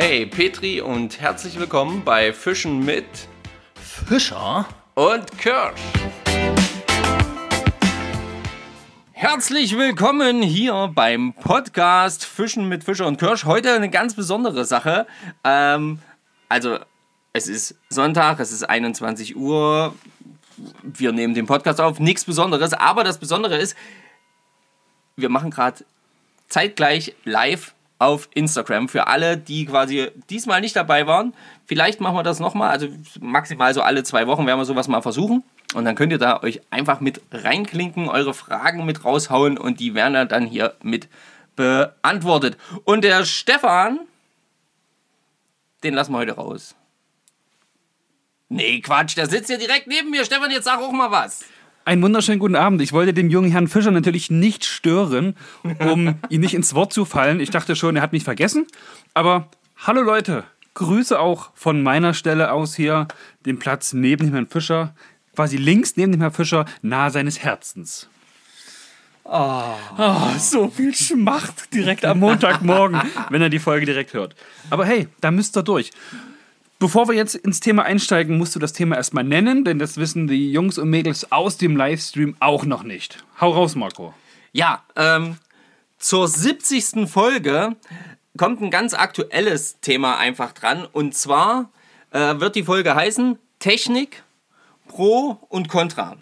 Hey Petri und herzlich willkommen bei Fischen mit Fischer und Kirsch. Herzlich willkommen hier beim Podcast Fischen mit Fischer und Kirsch. Heute eine ganz besondere Sache. Ähm, also, es ist Sonntag, es ist 21 Uhr. Wir nehmen den Podcast auf, nichts Besonderes. Aber das Besondere ist, wir machen gerade zeitgleich live auf Instagram für alle, die quasi diesmal nicht dabei waren. Vielleicht machen wir das nochmal, also maximal so alle zwei Wochen werden wir sowas mal versuchen. Und dann könnt ihr da euch einfach mit reinklinken, eure Fragen mit raushauen und die werden dann hier mit beantwortet. Und der Stefan, den lassen wir heute raus. Nee, Quatsch, der sitzt hier direkt neben mir. Stefan, jetzt sag auch mal was. Einen wunderschönen guten Abend. Ich wollte den jungen Herrn Fischer natürlich nicht stören, um ihn nicht ins Wort zu fallen. Ich dachte schon, er hat mich vergessen. Aber hallo Leute, Grüße auch von meiner Stelle aus hier, den Platz neben dem Herrn Fischer, quasi links neben dem Herrn Fischer, nahe seines Herzens. Oh. oh. so viel Schmacht direkt am Montagmorgen, wenn er die Folge direkt hört. Aber hey, da müsst ihr durch. Bevor wir jetzt ins Thema einsteigen, musst du das Thema erstmal nennen, denn das wissen die Jungs und Mädels aus dem Livestream auch noch nicht. Hau raus, Marco. Ja, ähm, zur 70. Folge kommt ein ganz aktuelles Thema einfach dran. Und zwar äh, wird die Folge heißen Technik, Pro und Contra.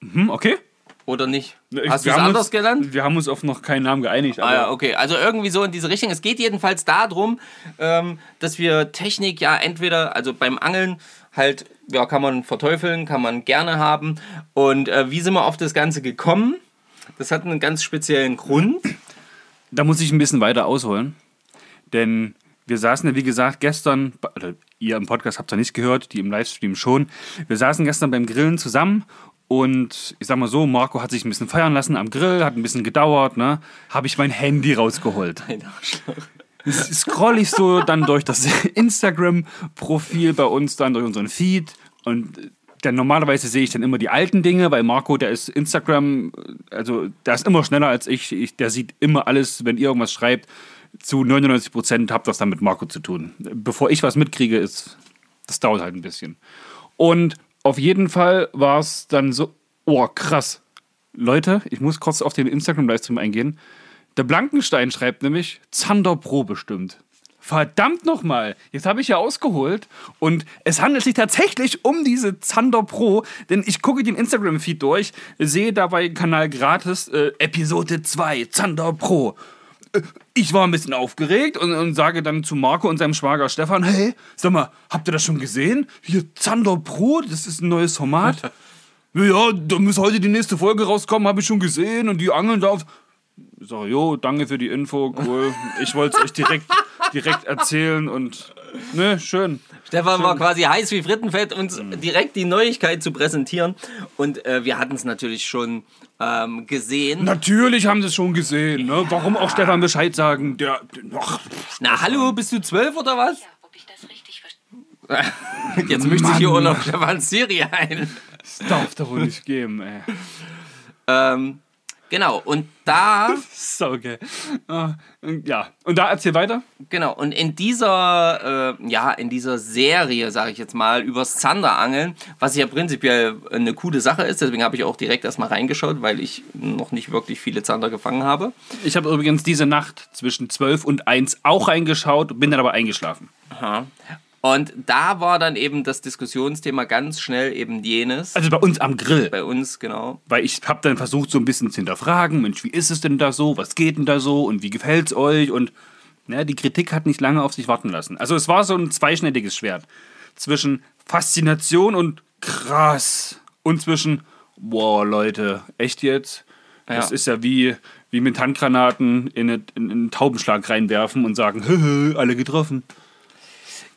Mhm, okay. Oder nicht? Hast du es anders uns, genannt? Wir haben uns auf noch keinen Namen geeinigt. ah ja, okay. Also irgendwie so in diese Richtung. Es geht jedenfalls darum, ähm, dass wir Technik ja entweder, also beim Angeln halt, ja, kann man verteufeln, kann man gerne haben. Und äh, wie sind wir auf das Ganze gekommen? Das hat einen ganz speziellen Grund. Da muss ich ein bisschen weiter ausholen. Denn wir saßen ja, wie gesagt, gestern, oder ihr im Podcast habt es ja nicht gehört, die im Livestream schon. Wir saßen gestern beim Grillen zusammen und ich sag mal so, Marco hat sich ein bisschen feiern lassen am Grill, hat ein bisschen gedauert, ne? Habe ich mein Handy rausgeholt. Scroll ich so dann durch das Instagram-Profil bei uns, dann durch unseren Feed und dann normalerweise sehe ich dann immer die alten Dinge, weil Marco, der ist Instagram, also der ist immer schneller als ich, ich der sieht immer alles, wenn ihr irgendwas schreibt, zu 99 Prozent habt das dann mit Marco zu tun. Bevor ich was mitkriege, ist, das dauert halt ein bisschen. Und auf jeden Fall war es dann so, oh krass. Leute, ich muss kurz auf den Instagram-Livestream eingehen. Der Blankenstein schreibt nämlich Zander Pro bestimmt. Verdammt nochmal, jetzt habe ich ja ausgeholt und es handelt sich tatsächlich um diese Zander Pro, denn ich gucke den Instagram-Feed durch, sehe dabei Kanal gratis äh, Episode 2 Zander Pro ich war ein bisschen aufgeregt und, und, sage dann zu Marco und seinem Schwager Stefan, hey, sag mal, habt ihr das schon gesehen? Hier Zander Pro, das ist ein neues Format. ja, da muss heute die nächste Folge rauskommen, habe ich schon gesehen und die angeln da auf... Ich sage, jo, danke für die Info, cool. Ich wollte es euch direkt, direkt erzählen und ne, schön. Stefan schön. war quasi heiß wie Frittenfett, uns direkt die Neuigkeit zu präsentieren. Und äh, wir hatten es natürlich schon ähm, gesehen. Natürlich haben sie es schon gesehen. Ne? Warum auch Stefan Bescheid sagen? Der, ach, Na hallo, bist du zwölf oder was? Ja, ob ich das richtig verstehe. Jetzt möchte ich hier auch noch Stefans Serie ein. Das darf doch wohl nicht geben, ey. Ähm, Genau, und da. so, okay. Uh, ja, und da erzähl weiter. Genau, und in dieser, äh, ja, in dieser Serie, sage ich jetzt mal, übers Zanderangeln, was ja prinzipiell eine coole Sache ist, deswegen habe ich auch direkt erstmal reingeschaut, weil ich noch nicht wirklich viele Zander gefangen habe. Ich habe übrigens diese Nacht zwischen 12 und 1 auch reingeschaut, bin dann aber eingeschlafen. Aha. Und da war dann eben das Diskussionsthema ganz schnell eben jenes. Also bei uns am Grill. Bei uns, genau. Weil ich habe dann versucht, so ein bisschen zu hinterfragen, Mensch, wie ist es denn da so? Was geht denn da so? Und wie gefällt es euch? Und na, die Kritik hat nicht lange auf sich warten lassen. Also es war so ein zweischneidiges Schwert. Zwischen Faszination und krass. Und zwischen, wow, Leute, echt jetzt? Ja. Das ist ja wie, wie mit Handgranaten in, in, in einen Taubenschlag reinwerfen und sagen, alle getroffen.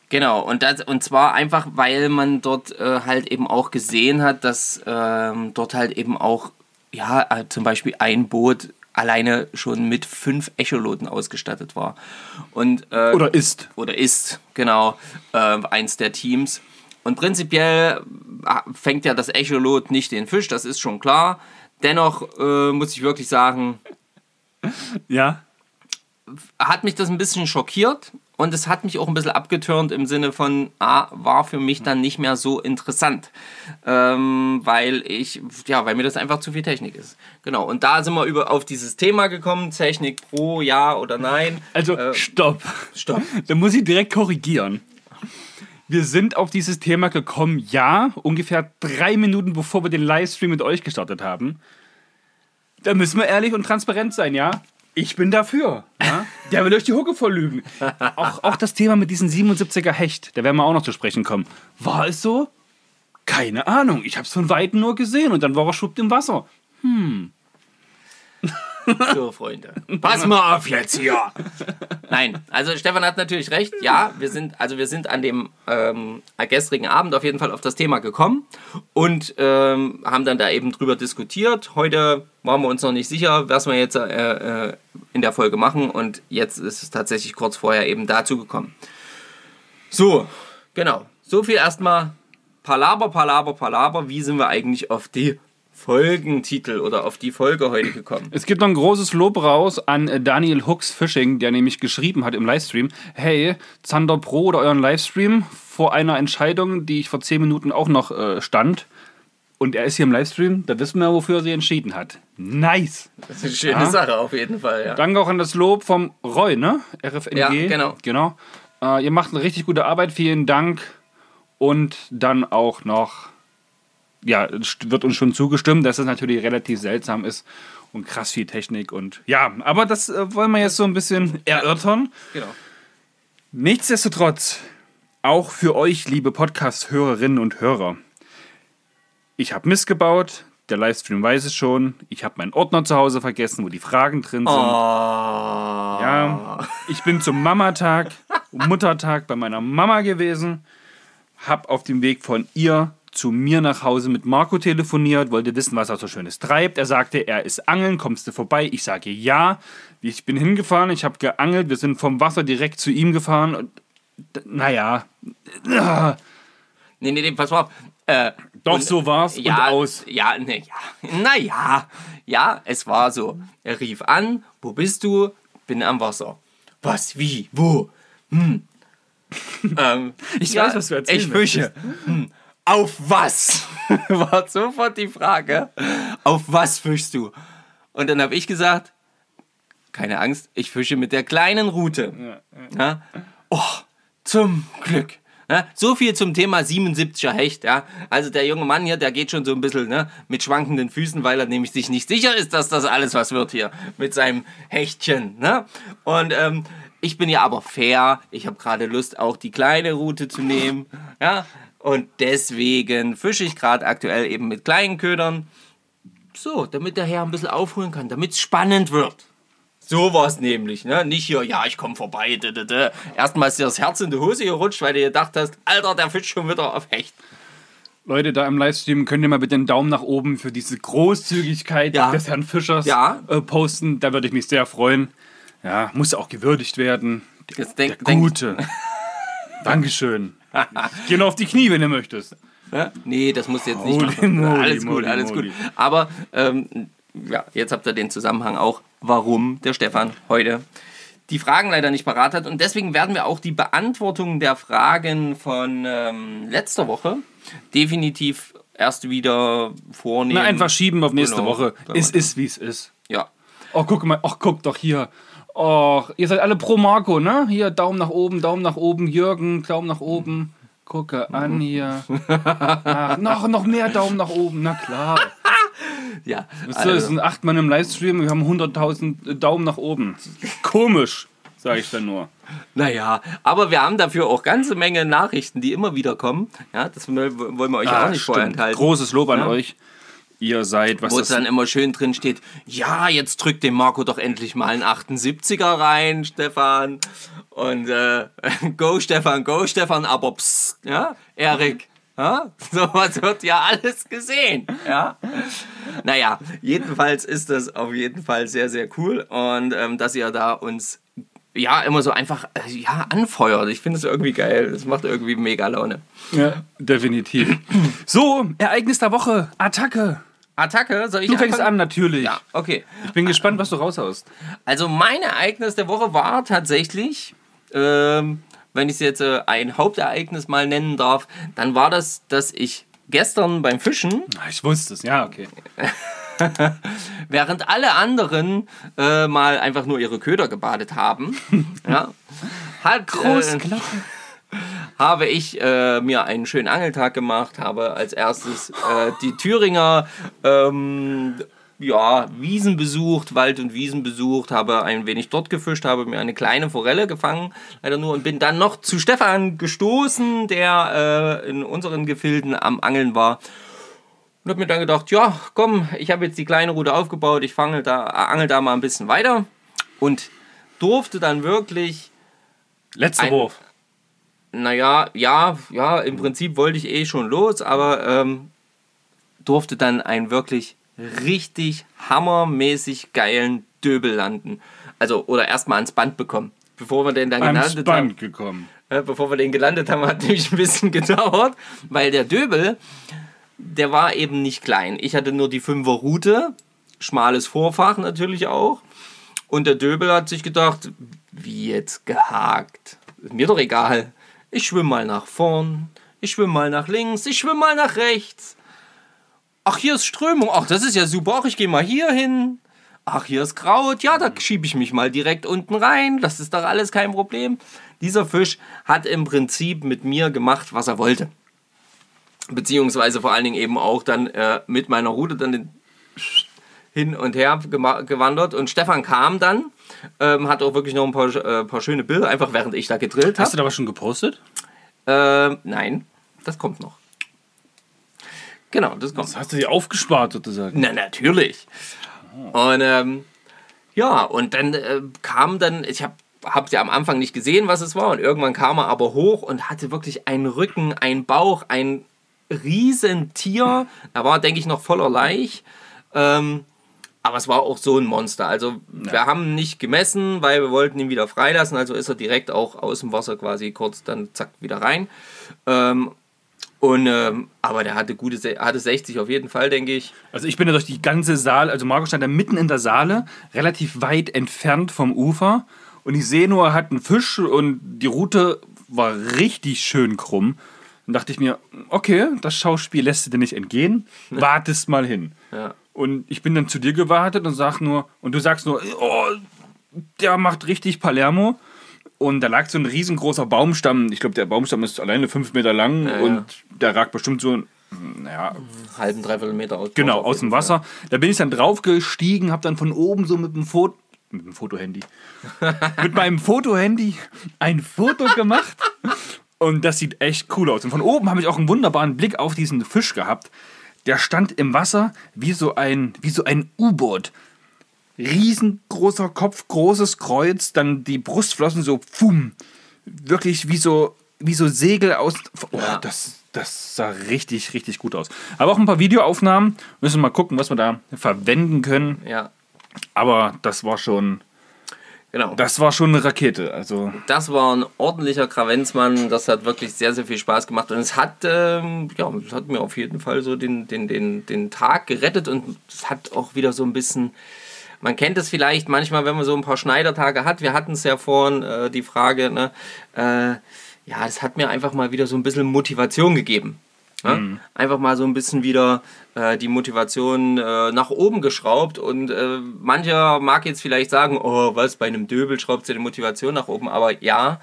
Genau, und, das, und zwar einfach, weil man dort äh, halt eben auch gesehen hat, dass ähm, dort halt eben auch, ja, äh, zum Beispiel ein Boot alleine schon mit fünf Echoloten ausgestattet war. Und, äh, oder ist. Oder ist, genau, äh, eins der Teams. Und prinzipiell äh, fängt ja das Echolot nicht den Fisch, das ist schon klar. Dennoch äh, muss ich wirklich sagen, ja. Hat mich das ein bisschen schockiert, und es hat mich auch ein bisschen abgeturnt im Sinne von, ah, war für mich dann nicht mehr so interessant, ähm, weil ich, ja, weil mir das einfach zu viel Technik ist. Genau, und da sind wir über, auf dieses Thema gekommen, Technik pro, ja oder nein. Also, Äh, stopp. stopp. Da muss ich direkt korrigieren. Wir sind auf dieses Thema gekommen, ja, ungefähr drei Minuten bevor wir den Livestream mit euch gestartet haben. Da müssen wir ehrlich und transparent sein, ja? Ich bin dafür. Ja? Der will euch die Hucke vorlügen. Auch, auch das Thema mit diesem 77er Hecht, da werden wir auch noch zu sprechen kommen. War es so? Keine Ahnung. Ich habe es von Weitem nur gesehen und dann war er schwuppt im Wasser. So, Freunde. Pass mal auf jetzt hier. Nein, also Stefan hat natürlich recht. Ja, wir sind, also wir sind an dem ähm, gestrigen Abend auf jeden Fall auf das Thema gekommen und ähm, haben dann da eben drüber diskutiert. Heute waren wir uns noch nicht sicher, was wir jetzt äh, äh, in der Folge machen und jetzt ist es tatsächlich kurz vorher eben dazu gekommen. So, genau. So viel erstmal Palaber, Palaber, Palaber. Wie sind wir eigentlich auf die Folgentitel oder auf die Folge heute gekommen? Es gibt noch ein großes Lob raus an Daniel Hooks Fishing, der nämlich geschrieben hat im Livestream: Hey, Zander Pro oder euren Livestream vor einer Entscheidung, die ich vor 10 Minuten auch noch äh, stand. Und er ist hier im Livestream, da wissen wir, wofür er sich entschieden hat. Nice! Das ist eine schöne Ja. Sache auf jeden Fall, ja. Danke auch an das Lob vom Roy, ne? RFNG. Ja, genau. genau. Äh, ihr macht eine richtig gute Arbeit, vielen Dank. Und dann auch noch, ja, es wird uns schon zugestimmt, dass es natürlich relativ seltsam ist und krass viel Technik und ja, aber das äh, wollen wir jetzt so ein bisschen erörtern. Genau. Nichtsdestotrotz, auch für euch, liebe Podcast-Hörerinnen und Hörer, ich habe Mist gebaut, der Livestream weiß es schon, ich habe meinen Ordner zu Hause vergessen, wo die Fragen drin sind. Oh. Ja, ich bin zum Mamatag, Muttertag bei meiner Mama gewesen, hab auf dem Weg von ihr zu mir nach Hause mit Marco telefoniert, wollte wissen, was er so Schönes treibt. Er sagte, er ist angeln, kommst du vorbei? Ich sage ja. Ich bin hingefahren, ich habe geangelt, wir sind vom Wasser direkt zu ihm gefahren und naja, Nee, nee, nee, pass mal auf. Äh, doch und- so war's ja, und aus. Ja, ne, ja. Naja, ja, es war so. Er rief an, wo bist du? Bin am Wasser. Was, wie, wo? Hm. ähm, Ich weiß, was du erzählen Ich fische. Hm. Auf was? war sofort die Frage. Auf was fischst du? Und dann habe ich gesagt, keine Angst, ich fische mit der kleinen Route. Ja. Oh, zum Glück. Ja, so viel zum Thema 77er Hecht. Ja. Also der junge Mann hier, der geht schon so ein bisschen ne, mit schwankenden Füßen, weil er nämlich sich nicht sicher ist, dass das alles was wird hier mit seinem Hechtchen. Ne? Und ähm, ich bin ja aber fair. Ich habe gerade Lust, auch die kleine Route zu nehmen. Ja. Und deswegen fische ich gerade aktuell eben mit kleinen Ködern. So, damit der Herr ein bisschen aufholen kann, damit es spannend wird. So war es nämlich, ne? Nicht hier, ja, ich komme vorbei. d -d -d. Erstmal ist dir das Herz in die Hose gerutscht, weil du gedacht hast, Alter, der fischt schon wieder auf Hecht. Leute, da im Livestream könnt ihr mal bitte einen Daumen nach oben für diese Großzügigkeit Ja. des Herrn Fischers Ja. äh, posten. Da würde ich mich sehr freuen. Ja, muss auch gewürdigt werden. Jetzt denk, Der denk, Gute. Dankeschön. Geh noch auf die Knie, wenn du möchtest. ne? Nee, das musst du jetzt nicht Holy machen. moly, alles gut, alles gut. Aber ähm, ja, jetzt habt ihr den Zusammenhang auch, warum der Stefan heute die Fragen leider nicht parat hat. Und deswegen werden wir auch die Beantwortung der Fragen von ähm, letzter Woche definitiv erst wieder vornehmen. Na, einfach schieben auf nächste Genau. Woche. Ja. Es ist, wie es ist. Ja. Oh, guck mal. Ach, guck doch hier. Och, ihr seid alle pro Marco, ne? Hier, Daumen nach oben, Daumen nach oben. Jürgen, Daumen nach oben. Gucke an hier. Ach, noch, noch mehr Daumen nach oben, na klar. Ja, Wisst ihr, es sind acht Mann im Livestream, wir haben 100.000 Daumen nach oben. Komisch, sage ich dann nur. Naja, aber wir haben dafür auch ganze Menge Nachrichten, die immer wieder kommen. Ja, das wollen wir euch auch nicht vorenthalten. Großes Lob an Ja. euch. Ihr seid, was Wo es dann immer schön drin steht, ja, jetzt drückt dem Marco doch endlich mal einen 78er rein, Stefan. Und äh, go Stefan, go Stefan, aber psst, ja, Erik. Ja? Sowas wird ja alles gesehen. Ja? Naja, jedenfalls ist das auf jeden Fall sehr, sehr cool. Und ähm, dass ihr da uns ja immer so einfach äh, ja, anfeuert. Ich finde es irgendwie geil. Das macht irgendwie mega Laune. Ja, definitiv. So, Ereignis der Woche, Attacke. Attacke, soll ich Du fängst anfangen? an, natürlich. Ja, okay. Ich bin gespannt, was du raushaust. Also mein Ereignis der Woche war tatsächlich ähm, wenn ich es jetzt äh, ein Hauptereignis mal nennen darf, dann war das, dass ich gestern beim Fischen, Ah, Ich wusste es, ja, okay. während alle anderen äh, mal einfach nur ihre Köder gebadet haben, ja, hat, äh, habe ich äh, mir einen schönen Angeltag gemacht, habe als erstes äh, die Thüringer ähm, ja, Wiesen besucht, Wald und Wiesen besucht, habe ein wenig dort gefischt, habe mir eine kleine Forelle gefangen, leider nur, und bin dann noch zu Stefan gestoßen, der äh, in unseren Gefilden am Angeln war. Und habe mir dann gedacht, ja, komm, ich habe jetzt die kleine Route aufgebaut, ich fange da, angel da mal ein bisschen weiter und durfte dann wirklich Letzter Ein- Wurf. naja, ja, ja, im Prinzip wollte ich eh schon los, aber ähm, durfte dann einen wirklich richtig hammermäßig geilen Döbel landen. Also, oder erstmal ans Band bekommen. Bevor wir den dann Ans gelandet haben, Band gekommen. äh, bevor wir den gelandet haben, hat nämlich ein bisschen gedauert, weil der Döbel, der war eben nicht klein. Ich hatte nur die 5er Route, schmales Vorfach natürlich auch. Und der Döbel hat sich gedacht, wie jetzt gehakt. Mir doch egal. Ich schwimme mal nach vorn, ich schwimme mal nach links, ich schwimme mal nach rechts. Ach, hier ist Strömung. Ach, das ist ja super. Ach, ich gehe mal hier hin. Ach, hier ist Kraut. Ja, da schiebe ich mich mal direkt unten rein. Das ist doch alles kein Problem. Dieser Fisch hat im Prinzip mit mir gemacht, was er wollte. Beziehungsweise vor allen Dingen eben auch dann äh, mit meiner Route dann hin und her gewandert. Und Stefan kam dann, ähm, hat auch wirklich noch ein paar, äh, paar schöne Bilder, einfach während ich da gedrillt Hast du habe. da was schon gepostet? Ähm, nein, das kommt noch. Genau, das kommt Das hast du dir aufgespart sozusagen. na, natürlich. Und ähm, ja, und dann äh, kam dann, ich habe hab ja am Anfang nicht gesehen, was es war, und irgendwann kam er aber hoch und hatte wirklich einen Rücken, einen Bauch, ein Riesentier. Er war, denke ich, noch voller Laich. Ähm, aber es war auch so ein Monster. Also wir haben nicht gemessen, weil wir wollten ihn wieder freilassen. Also ist er direkt auch aus dem Wasser quasi kurz dann zack wieder rein. Ähm, und, ähm, aber der hatte gute, hatte 60 auf jeden Fall, denke ich. Also ich bin ja durch die ganze Saale, also Marco stand da mitten in der Saale, relativ weit entfernt vom Ufer. Und ich sehe nur, er hat einen Fisch und die Route war richtig schön krumm. Dann dachte ich mir, okay, das Schauspiel lässt dir nicht entgehen, wartest mal hin. Ja. Und ich bin dann zu dir gewartet und sag nur, und du sagst nur, oh, der macht richtig Palermo. Und da lag so ein riesengroßer Baumstamm. Ich glaube, der Baumstamm ist alleine fünf Meter lang Ja, und ja. der ragt bestimmt so, naja, halben, dreiviertel Meter aus. Genau, aus dem. Wasser. Da bin ich dann draufgestiegen, habe dann von oben so mit dem Foto mit dem Fotohandy mit meinem Fotohandy ein Foto gemacht und das sieht echt cool aus. Und von oben habe ich auch einen wunderbaren Blick auf diesen Fisch gehabt. Der stand im Wasser wie so ein wie so ein U-Boot. Riesengroßer Kopf, großes Kreuz, dann die Brustflossen so pfum, wirklich wie so wie so Segel aus. Oh, das, das sah richtig, richtig gut aus. Aber auch ein paar Videoaufnahmen. Müssen wir mal gucken, was wir da verwenden können. Ja, Aber das war schon, genau. das war schon eine Rakete. Also Das war ein ordentlicher Kravenzmann. Das hat wirklich sehr, sehr viel Spaß gemacht. Und es hat, ähm, ja, es hat mir auf jeden Fall so den, den, den, den Tag gerettet. Und es hat auch wieder so ein bisschen. Man kennt es vielleicht manchmal, wenn man so ein paar Schneidertage hat. Wir hatten es ja vorhin, äh, die Frage, ne? Äh, ja, es hat mir einfach mal wieder so ein bisschen Motivation gegeben. Ne? Einfach mal so ein bisschen wieder äh, die Motivation äh, nach oben geschraubt. Und äh, mancher mag jetzt vielleicht sagen, oh, was, bei einem Döbel schraubt sie die Motivation nach oben. Aber ja,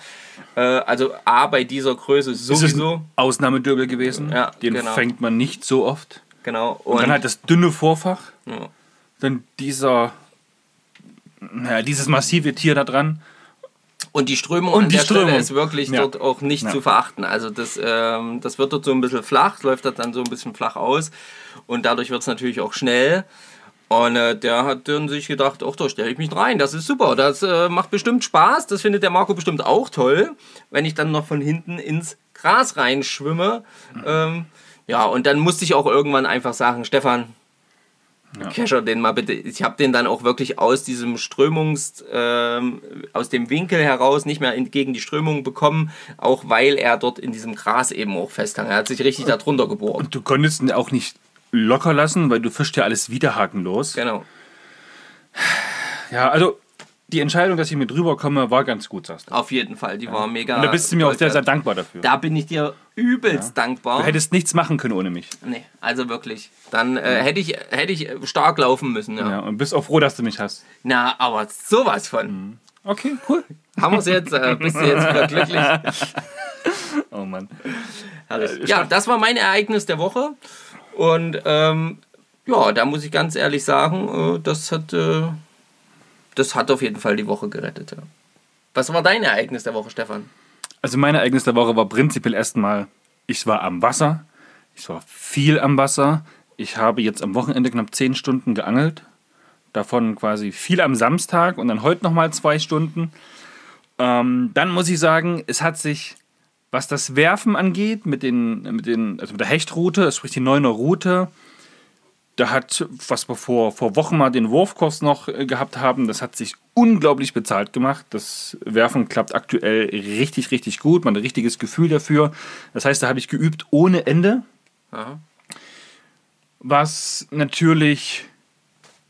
äh, also A, bei dieser Größe es ist sowieso. ein Ausnahmedürbel gewesen. Ja, Den genau. fängt man nicht so oft. Genau. Und, dann halt das dünne Vorfach. Ja. Dann dieser, naja, dieses massive Tier da dran. Und die Strömung Und die der Stelle Strömung. ist wirklich Ja. dort auch nicht Ja. zu verachten. Also das, ähm, das wird dort so ein bisschen flach, läuft dort dann so ein bisschen flach aus und dadurch wird es natürlich auch schnell. Und äh, der hat dann sich gedacht, ach, da stelle ich mich rein, das ist super, das äh, macht bestimmt Spaß, das findet der Marco bestimmt auch toll, wenn ich dann noch von hinten ins Gras reinschwimme. Ähm, ja, und dann musste ich auch irgendwann einfach sagen, Stefan, Kescher den mal bitte. Ich habe den dann auch wirklich aus diesem Strömungs, ähm, aus dem Winkel heraus nicht mehr gegen die Strömung bekommen, auch weil er dort in diesem Gras eben auch festhang. Er hat sich richtig da drunter gebohrt. Du konntest ihn auch nicht locker lassen, weil du fischst ja alles wieder hakenlos. Genau. Ja, also die Entscheidung, dass ich mit drüber komme, war ganz gut, sagst du. Auf jeden Fall, die war mega. Und da bist du mir auch sehr, sehr dankbar dafür. Da bin ich dir übelst dankbar. Du hättest nichts machen können ohne mich. Nee, also wirklich. Dann äh, hätte, ich, hätte ich stark laufen müssen. Ja. Ja, und bist auch froh, dass du mich hast. Na, aber sowas von. Okay, cool. Haben wir es jetzt? Äh, bist du jetzt wieder glücklich? Oh Mann. Herrlich. Ja, das war mein Ereignis der Woche. Und ähm, ja, da muss ich ganz ehrlich sagen, äh, das hat, äh, das hat auf jeden Fall die Woche gerettet. Ja. Was war dein Ereignis der Woche, Stefan? Also mein Ereignis der Woche war prinzipiell erstmal, ich war am Wasser. Ich war viel am Wasser. Ich habe jetzt am Wochenende knapp 10 Stunden geangelt. Davon quasi viel am Samstag und dann heute nochmal zwei Stunden. Ähm, dann muss ich sagen, es hat sich, was das Werfen angeht, mit, den, mit, den, also mit der Hechtroute, sprich die 9er Route, da hat, was wir vor, vor Wochen mal den Wurfkurs noch äh, gehabt haben, das hat sich unglaublich bezahlt gemacht. Das Werfen klappt aktuell richtig, richtig gut. Man hat ein richtiges Gefühl dafür. Das heißt, da habe ich geübt ohne Ende. Aha. Was natürlich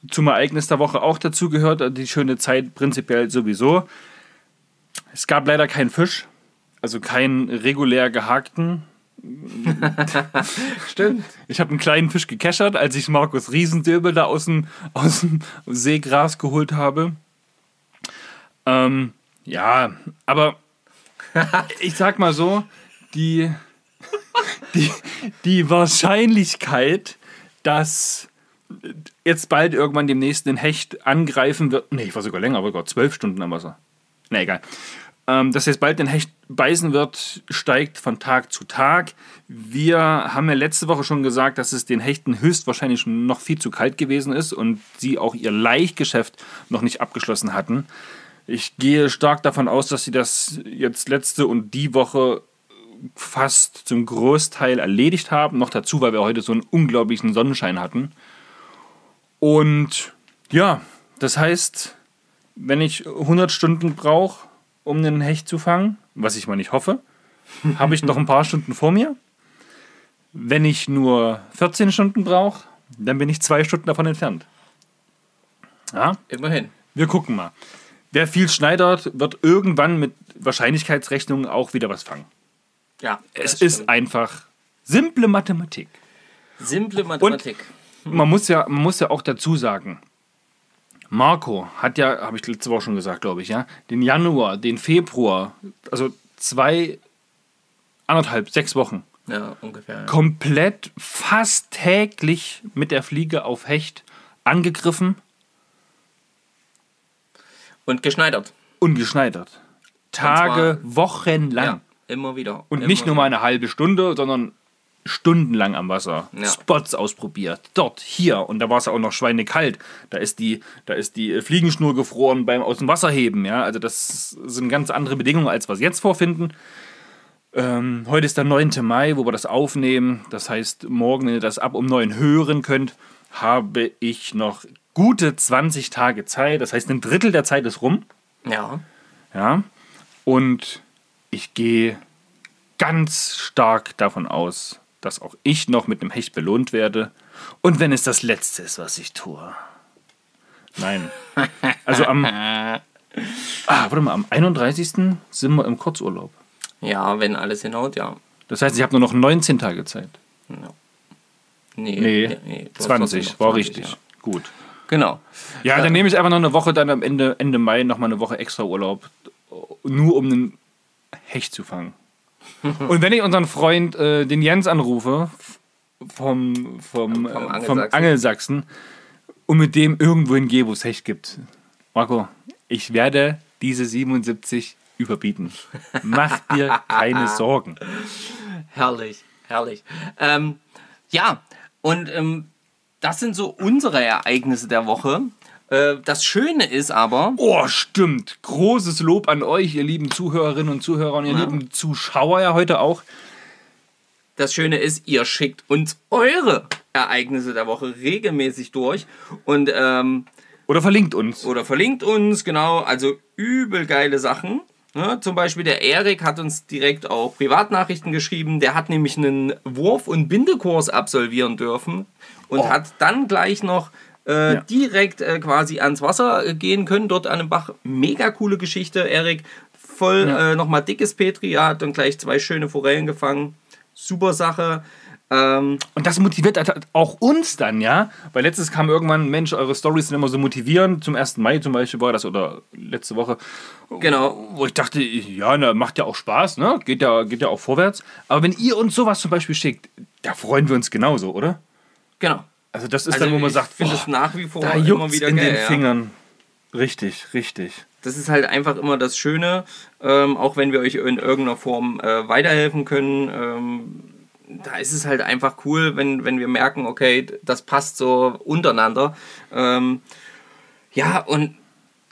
zum Ereignis der Woche auch dazu gehört, die schöne Zeit prinzipiell sowieso. Es gab leider keinen Fisch, also keinen regulär gehakten. Stimmt. Ich habe einen kleinen Fisch gekeschert, als ich Markus Riesendöbel da aus dem, aus dem Seegras geholt habe. Ähm, ja, aber ich sag mal so, die, die, die Wahrscheinlichkeit, dass jetzt bald irgendwann demnächst ein Hecht angreifen wird. Nee, ich war sogar länger, aber Gott, zwölf Stunden am Wasser. Na egal. Ähm, dass jetzt bald den Hecht beißen wird, steigt von Tag zu Tag. Wir haben ja letzte Woche schon gesagt, dass es den Hechten höchstwahrscheinlich noch viel zu kalt gewesen ist und sie auch ihr Laichgeschäft noch nicht abgeschlossen hatten. Ich gehe stark davon aus, dass sie das jetzt letzte und die Woche fast zum Großteil erledigt haben. Noch dazu, weil wir heute so einen unglaublichen Sonnenschein hatten. Und ja, das heißt, wenn ich 100 Stunden brauche, um einen Hecht zu fangen, was ich mal nicht hoffe, habe ich noch ein paar Stunden vor mir. Wenn ich nur 14 Stunden brauche, dann bin ich zwei Stunden davon entfernt. Ja, Immerhin. wir gucken mal. Wer viel schneidert, wird irgendwann mit Wahrscheinlichkeitsrechnungen auch wieder was fangen. Ja. Es ist stimmt. einfach simple Mathematik. simple Mathematik. Man muss ja, man muss ja auch dazu sagen, Marco hat ja, habe ich letzte Woche schon gesagt, glaube ich, ja, den Januar, den Februar, also zwei, anderthalb, sechs Wochen, Ja, ungefähr. Ja. komplett fast täglich mit der Fliege auf Hecht angegriffen Und geschneidert. und geschneidert. Tage, Wochen lang. Ja, immer wieder. Und immer nicht nur mal eine halbe Stunde, sondern stundenlang am Wasser. Ja. Spots ausprobiert. Dort, hier. Und da war es auch noch schweinekalt. Da ist die, da ist die äh, Fliegenschnur gefroren beim aus dem Wasser heben. Ja? Also das sind ganz andere Bedingungen, als was jetzt vorfinden. Ähm, heute ist der 9. Mai, wo wir das aufnehmen. Das heißt, morgen, wenn ihr das ab um 9 hören könnt, habe ich noch gute 20 Tage Zeit. Das heißt, ein Drittel der Zeit ist rum. Ja. Ja. Und ich gehe ganz stark davon aus, dass auch ich noch mit einem Hecht belohnt werde. Und wenn es das Letzte ist, was ich tue. Nein. Also am. Ah, warte mal, am 31. sind wir im Kurzurlaub. Ja, wenn alles hinhaut, ja. Das heißt, ich habe nur noch 19 Tage Zeit. Nee, Nee, du hast 20, trotzdem noch war 20, richtig. Ja. Gut. Genau. Ja, dann nehme ich einfach noch eine Woche, dann am Ende, Ende Mai noch mal eine Woche extra Urlaub, nur um einen Hecht zu fangen. Und wenn ich unseren Freund, äh, den Jens, anrufe, vom, vom, äh, vom Angelsachsen. Angelsachsen, und mit dem irgendwo hingehe, wo es Hecht gibt, Marco, ich werde diese 77 überbieten. Mach dir keine Sorgen. Herrlich, herrlich. Ähm, ja, und ähm, das sind so unsere Ereignisse der Woche. Äh, das Schöne ist aber, Oh, stimmt. Großes Lob an euch, ihr lieben Zuhörerinnen und Zuhörer und ihr lieben Zuschauer ja heute auch. das Schöne ist, ihr schickt uns eure Ereignisse der Woche regelmäßig durch und ähm, Oder verlinkt uns. oder verlinkt uns, genau, also übel geile Sachen. Ne? Zum Beispiel der Erik hat uns direkt auch Privatnachrichten geschrieben. Der hat nämlich einen Wurf- und Bindekurs absolvieren dürfen und hat dann gleich noch äh, Ja. direkt äh, quasi ans Wasser äh, gehen können, dort an dem Bach. Mega coole Geschichte, Erik. Voll Ja. äh, nochmal dickes Petri, ja, hat dann gleich zwei schöne Forellen gefangen. Super Sache. Ähm, Und das motiviert halt auch uns dann, ja? Weil letztes kam irgendwann, Mensch, eure Stories sind immer so motivierend. Zum 1. Mai zum Beispiel war das oder letzte Woche. genau. Wo ich dachte, ja, na, macht ja auch Spaß, ne? Geht ja, geht ja auch vorwärts. Aber wenn ihr uns sowas zum Beispiel schickt, da freuen wir uns genauso, oder? Genau. Also das ist Also dann, wo man ich sagt, finde es nach wie vor da immer wieder in geil. den ja. Fingern. Richtig, richtig. Das ist halt einfach immer das Schöne, ähm, auch wenn wir euch in irgendeiner Form äh, weiterhelfen können. Ähm, da ist es halt einfach cool, wenn, wenn wir merken, okay, das passt so untereinander. Ähm, ja, und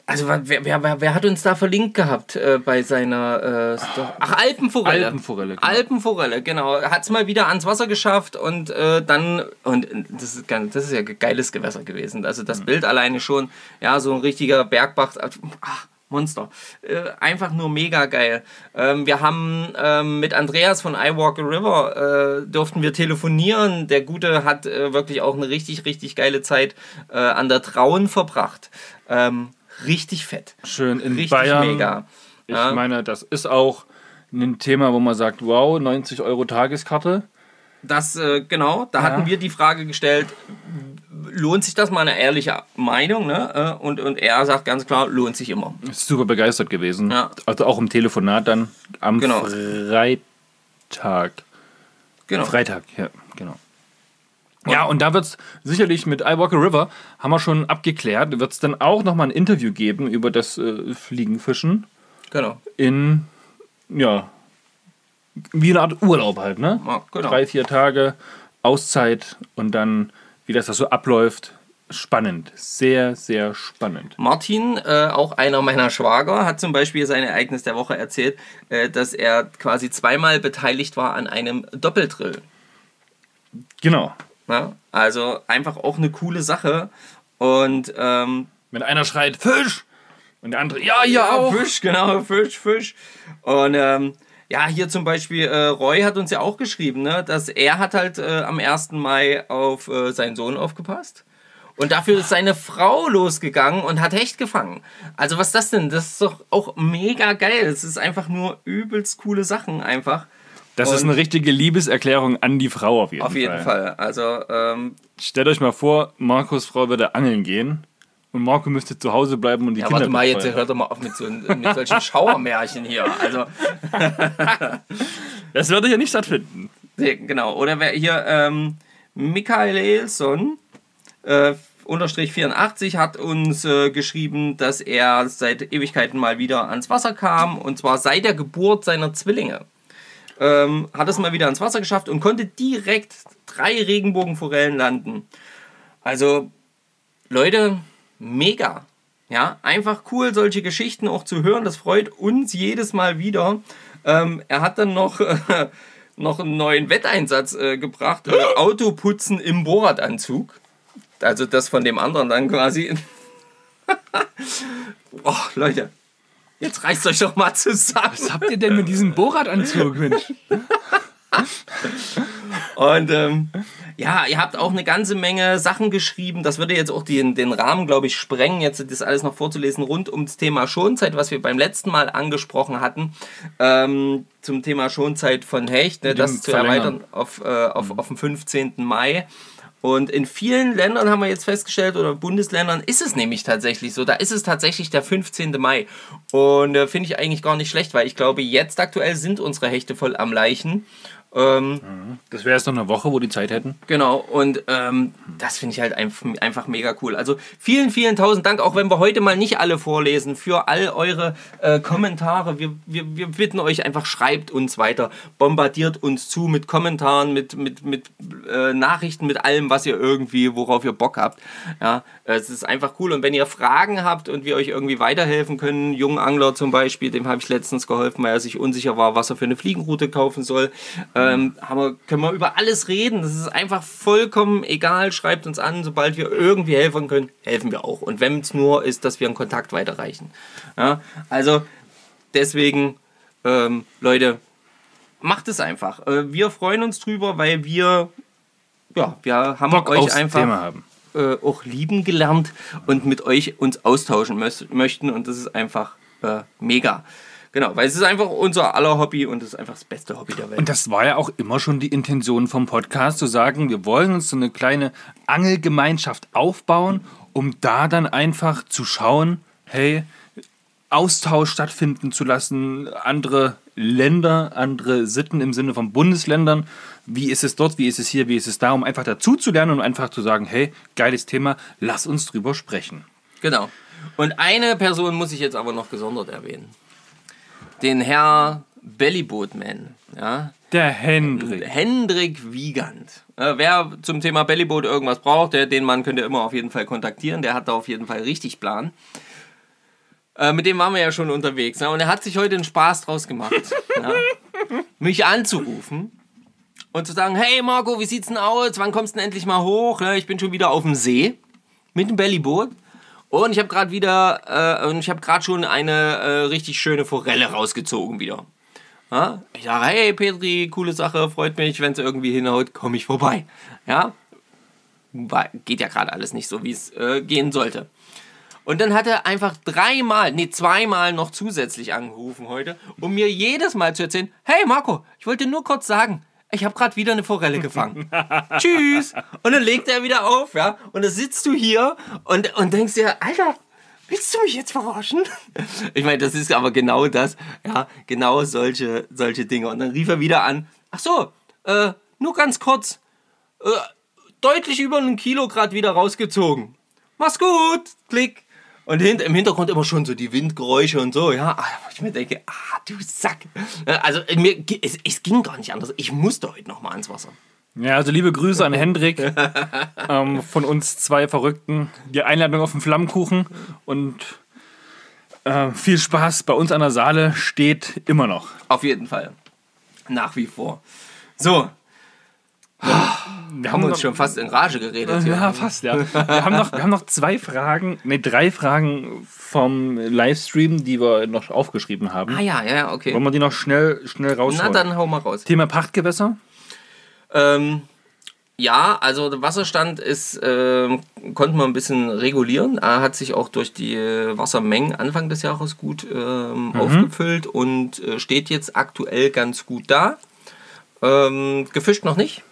also wer, wer, wer, hat uns da verlinkt gehabt äh, bei seiner äh, Ach, Alpenforelle. Alpenforelle, genau. Alpenforelle, genau. Hat es mal wieder ans Wasser geschafft und äh, dann, und das ist, das ist ja geiles Gewässer gewesen. Also Mhm. das Bild alleine schon, ja, so ein richtiger Bergbach. Ach, Monster. Äh, einfach nur mega geil. Ähm, wir haben ähm, mit Andreas von I Walk a River äh, durften wir telefonieren. Der Gute hat äh, wirklich auch eine richtig, richtig geile Zeit äh, an der Traun verbracht. Ähm, richtig fett. Schön in Richtig Bayern. mega. Ich Ja. meine, das ist auch ein Thema, wo man sagt, wow, 90 Euro Tageskarte. Das, äh, genau, da hatten wir die Frage gestellt, lohnt sich das mal eine ehrliche Meinung? Ne? Äh, Und, und er sagt ganz klar, lohnt sich immer. Ist super begeistert gewesen. Ja. Also auch im Telefonat dann am Genau. Freitag. Genau. Freitag, ja, genau. Ja, und da wird es sicherlich mit I Walk a River, haben wir schon abgeklärt, wird es dann auch nochmal ein Interview geben über das äh, Fliegenfischen genau. in, ja, wie eine Art Urlaub halt, ne? Ja, genau. Drei, vier Tage Auszeit und dann, wie das da so abläuft. Spannend, sehr, sehr spannend. Martin, äh, auch einer meiner Schwager, hat zum Beispiel sein Ereignis der Woche erzählt, äh, dass er quasi zweimal beteiligt war an einem Doppeldrill. Genau. Ne? Also einfach auch eine coole Sache. Und ähm, Wenn einer schreit, Fisch! Und der andere, ja, ja, auch. Fisch, genau, Fisch, Fisch. Und ähm, ja, hier zum Beispiel äh, Roy hat uns ja auch geschrieben, ne, dass er hat halt äh, am 1. Mai auf äh, seinen Sohn aufgepasst. Und dafür ist seine Frau losgegangen und hat Hecht gefangen. Also was ist das denn? Das ist doch auch mega geil. Es ist einfach nur übelst coole Sachen einfach. Das ist Und- eine richtige Liebeserklärung an die Frau auf jeden Fall. Auf jeden Fall. Also ähm, Stellt euch mal vor, Markus Frau würde angeln gehen und Marco müsste zu Hause bleiben und die ja, Kinder warte mal, jetzt hört doch mal auf mit, so, mit solchen Schauermärchen hier. Also Das würde ja nicht stattfinden. Nee, Genau, oder wer hier, ähm, Michaelson, äh, unterstrich 84, hat uns äh, geschrieben, dass er seit Ewigkeiten mal wieder ans Wasser kam, und zwar seit der Geburt seiner Zwillinge. Ähm, hat es mal wieder ans Wasser geschafft und konnte direkt drei Regenbogenforellen landen. Also, Leute, mega. Ja, einfach cool, solche Geschichten auch zu hören. Das freut uns jedes Mal wieder. Ähm, er hat dann noch, noch einen neuen Wetteinsatz äh, gebracht: äh, Autoputzen im Bohrradanzug. Also das von dem anderen dann quasi. oh, Leute, jetzt reißt euch doch mal zusammen. Was habt ihr denn mit diesem Bohrradanzug, Mensch? Und ähm, ja, ihr habt auch eine ganze Menge Sachen geschrieben. Das würde jetzt auch den, den Rahmen, glaube ich, sprengen, jetzt das alles noch vorzulesen, rund ums Thema Schonzeit, was wir beim letzten Mal angesprochen hatten. Ähm, zum Thema Schonzeit von Hecht, ne, das zu erweitern auf, äh, auf, auf den 15. Mai. Und in vielen Ländern haben wir jetzt festgestellt, oder Bundesländern ist es nämlich tatsächlich so. Da ist es tatsächlich der 15. Mai. Und äh, finde ich eigentlich gar nicht schlecht, weil ich glaube, jetzt aktuell sind unsere Hechte voll am Leichen. Ähm, Das wäre jetzt noch eine Woche, wo die Zeit hätten. Genau, und ähm, das finde ich halt einfach, einfach mega cool. Also vielen, vielen tausend Dank, auch wenn wir heute mal nicht alle vorlesen, für all eure äh, Kommentare. Wir, wir, wir bitten euch einfach, schreibt uns weiter, bombardiert uns zu mit Kommentaren, mit, mit, mit äh, Nachrichten, mit allem, was ihr irgendwie, worauf ihr Bock habt. Ja, es ist einfach cool. Und wenn ihr Fragen habt und wir euch irgendwie weiterhelfen können, jungen Angler zum Beispiel, dem habe ich letztens geholfen, weil er sich unsicher war, was er für eine Fliegenroute kaufen soll, ähm, wir, können wir über alles reden. Das ist einfach vollkommen egal. Schreibt uns an, sobald wir irgendwie helfen können, helfen wir auch. Und wenn es nur ist, dass wir einen Kontakt weiterreichen. Ja, also deswegen, ähm, Leute, macht es einfach. Äh, wir freuen uns drüber, weil wir, ja, wir haben Bock euch einfach äh, auch lieben gelernt und mit euch uns austauschen möchten. Und das ist einfach äh, mega. Genau, weil es ist einfach unser aller Hobby und es ist einfach das beste Hobby der Welt. Und das war ja auch immer schon die Intention vom Podcast, zu sagen, wir wollen uns so eine kleine Angelgemeinschaft aufbauen, um da dann einfach zu schauen, hey, Austausch stattfinden zu lassen, andere Länder, andere Sitten im Sinne von Bundesländern. Wie ist es dort, wie ist es hier, wie ist es da, um einfach dazu zu lernen und einfach zu sagen, hey, geiles Thema, lass uns drüber sprechen. Genau. Und eine Person muss ich jetzt aber noch gesondert erwähnen. Den Herr Bellyboatman. Ja? Der Hendrik. Hendrik Wiegand. Äh, wer zum Thema Bellyboot irgendwas braucht, der, den Mann könnt ihr immer auf jeden Fall kontaktieren. Der hat da auf jeden Fall richtig Plan. Äh, mit dem waren wir ja schon unterwegs. Ne? Und er hat sich heute einen Spaß draus gemacht, ja? mich anzurufen und zu sagen: Hey Marco, wie sieht's denn aus? Wann kommst du denn endlich mal hoch? Ne? Ich bin schon wieder auf dem See mit dem Bellyboot. Und ich habe gerade wieder, äh, und ich habe gerade schon eine äh, richtig schöne Forelle rausgezogen wieder. Ja? Ich sage, hey Petri, coole Sache, freut mich, wenn es irgendwie hinhaut, komme ich vorbei. Ja, geht ja gerade alles nicht so, wie es äh, gehen sollte. Und dann hat er einfach dreimal, nee, zweimal noch zusätzlich angerufen heute, um mir jedes Mal zu erzählen, hey Marco, ich wollte nur kurz sagen, ich habe gerade wieder eine Forelle gefangen. Tschüss. Und dann legt er wieder auf, ja. Und dann sitzt du hier und, und denkst dir, Alter, willst du mich jetzt verarschen? Ich meine, das ist aber genau das, ja, genau solche, solche Dinge. Und dann rief er wieder an, ach so, äh, nur ganz kurz, äh, deutlich über ein Kilo gerade wieder rausgezogen. Mach's gut, klick. Und hint, im Hintergrund immer schon so die Windgeräusche und so, ja. wo Ich mir denke, ah, du Sack. Also mir, es, es ging gar nicht anders. Ich musste heute noch mal ans Wasser. Ja, also liebe Grüße an Hendrik ähm, von uns zwei Verrückten. Die Einladung auf den Flammkuchen und äh, viel Spaß bei uns an der Saale steht immer noch. Auf jeden Fall. Nach wie vor. So. Wir haben uns schon fast in Rage geredet hier. Ja, fast, ja. Wir haben noch, wir haben noch zwei Fragen, ne, drei Fragen vom Livestream, die wir noch aufgeschrieben haben. Ah ja, ja, ja, okay. Wollen wir die noch schnell, schnell Na rausholen? dann hau mal raus. Thema Pachtgewässer? Ähm, ja, also der Wasserstand ist, ähm, konnte man ein bisschen regulieren. Er hat sich auch durch die äh, Wassermengen Anfang des Jahres gut ähm, aufgefüllt und äh, steht jetzt aktuell ganz gut da. Ähm, gefischt noch nicht.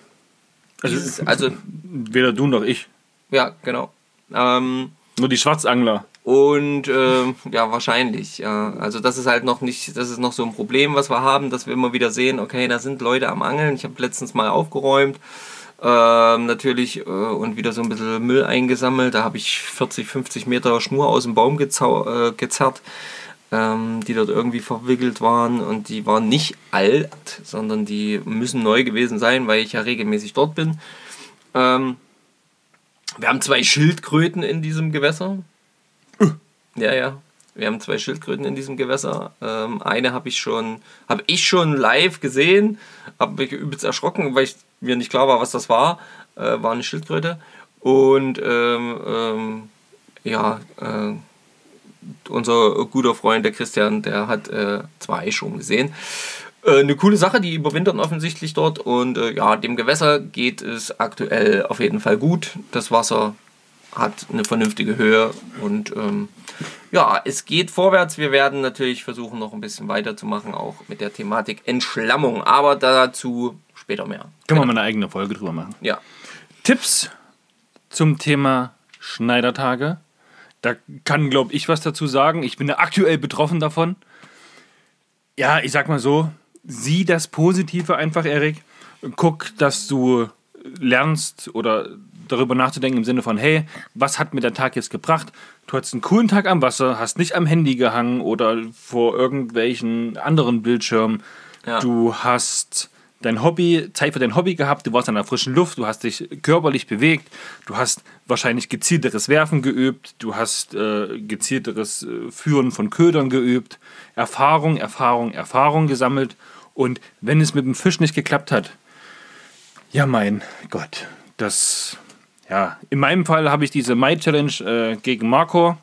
Dieses, also, Weder du noch ich. ja, genau. Ähm, Nur die Schwarzangler. Und ähm, ja, wahrscheinlich. Ja. Also das ist halt noch nicht, das ist noch so ein Problem, was wir haben, dass wir immer wieder sehen, okay, da sind Leute am Angeln. Ich habe letztens mal aufgeräumt, ähm, natürlich, äh, und wieder so ein bisschen Müll eingesammelt. Da habe ich 40, 50 Meter Schnur aus dem Baum gezau äh, gezerrt, ähm, die dort irgendwie verwickelt waren. Und die waren nicht alt, sondern die müssen neu gewesen sein, weil ich ja regelmäßig dort bin. Ähm, wir haben zwei Schildkröten in diesem Gewässer. Ja, ja. Wir haben zwei Schildkröten in diesem Gewässer. Ähm, eine habe ich schon, habe ich schon live gesehen, habe mich übelst erschrocken, weil ich, mir nicht klar war, was das war. Äh, war eine Schildkröte. Und ähm, ähm, ja, äh, unser guter Freund, der Christian, der hat äh, zwei schon gesehen. Äh, eine coole Sache, die überwintern offensichtlich dort. Und äh, ja, dem Gewässer geht es aktuell auf jeden Fall gut. Das Wasser hat eine vernünftige Höhe und ähm, ja, es geht vorwärts. Wir werden natürlich versuchen, noch ein bisschen weiterzumachen, auch mit der Thematik Entschlammung, aber dazu später mehr. Können wir mal eine eigene Folge drüber machen. Ja, Tipps zum Thema Schneidertage. Da kann, glaube ich, was dazu sagen. Ich bin ja aktuell betroffen davon. Ja, ich sag mal so, sieh das Positive einfach, Erik. Guck, dass du lernst oder darüber nachzudenken im Sinne von, hey, was hat mir der Tag jetzt gebracht? Du hattest einen coolen Tag am Wasser, hast nicht am Handy gehangen oder vor irgendwelchen anderen Bildschirmen. Ja. Du hast dein Hobby, Zeit für dein Hobby gehabt, du warst an der frischen Luft, du hast dich körperlich bewegt, du hast wahrscheinlich gezielteres Werfen geübt, du hast äh, gezielteres äh, Führen von Ködern geübt, Erfahrung, Erfahrung, Erfahrung gesammelt. Und wenn es mit dem Fisch nicht geklappt hat, ja mein Gott, das, ja, in meinem Fall habe ich diese Mai-Challenge äh, gegen Marco,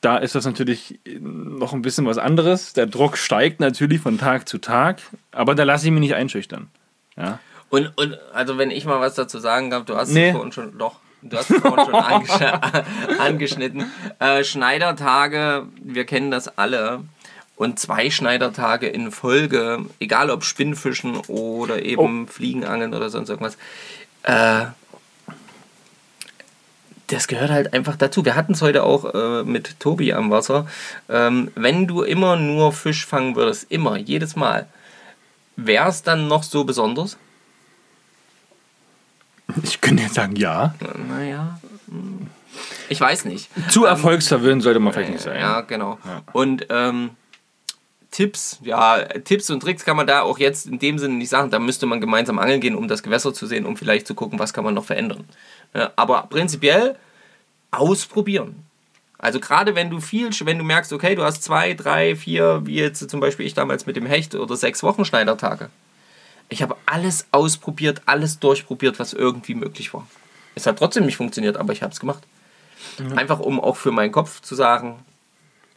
da ist das natürlich noch ein bisschen was anderes. Der Druck steigt natürlich von Tag zu Tag, aber da lasse ich mich nicht einschüchtern. Ja. und, und also wenn ich mal was dazu sagen darf, du hast Nee. es vorhin schon, doch, Du hast es vorhin schon angesch angeschnitten. Äh, Schneidertage, wir kennen das alle. Und zwei Schneidertage in Folge, egal ob Spinnfischen oder eben Fliegenangeln oder sonst irgendwas, äh, das gehört halt einfach dazu. Wir hatten es heute auch äh, mit Tobi am Wasser. Ähm, wenn du immer nur Fisch fangen würdest, immer, jedes Mal, wäre es dann noch so besonders? Ich könnte jetzt sagen, ja. Naja, hm. ich weiß nicht. Zu erfolgsverwöhnt sollte man vielleicht nicht sein. Ja, genau. Und ähm, Tipps, ja, Tipps und Tricks kann man da auch jetzt in dem Sinne nicht sagen. Da müsste man gemeinsam angeln gehen, um das Gewässer zu sehen, um vielleicht zu gucken, was kann man noch verändern. Aber prinzipiell ausprobieren. Also gerade wenn du viel, wenn du merkst, okay, du hast zwei, drei, vier, wie jetzt zum Beispiel ich damals mit dem Hecht oder sechs Wochen Schneidertage. Ich habe alles ausprobiert, alles durchprobiert, was irgendwie möglich war. Es hat trotzdem nicht funktioniert, aber ich habe es gemacht. Einfach um auch für meinen Kopf zu sagen,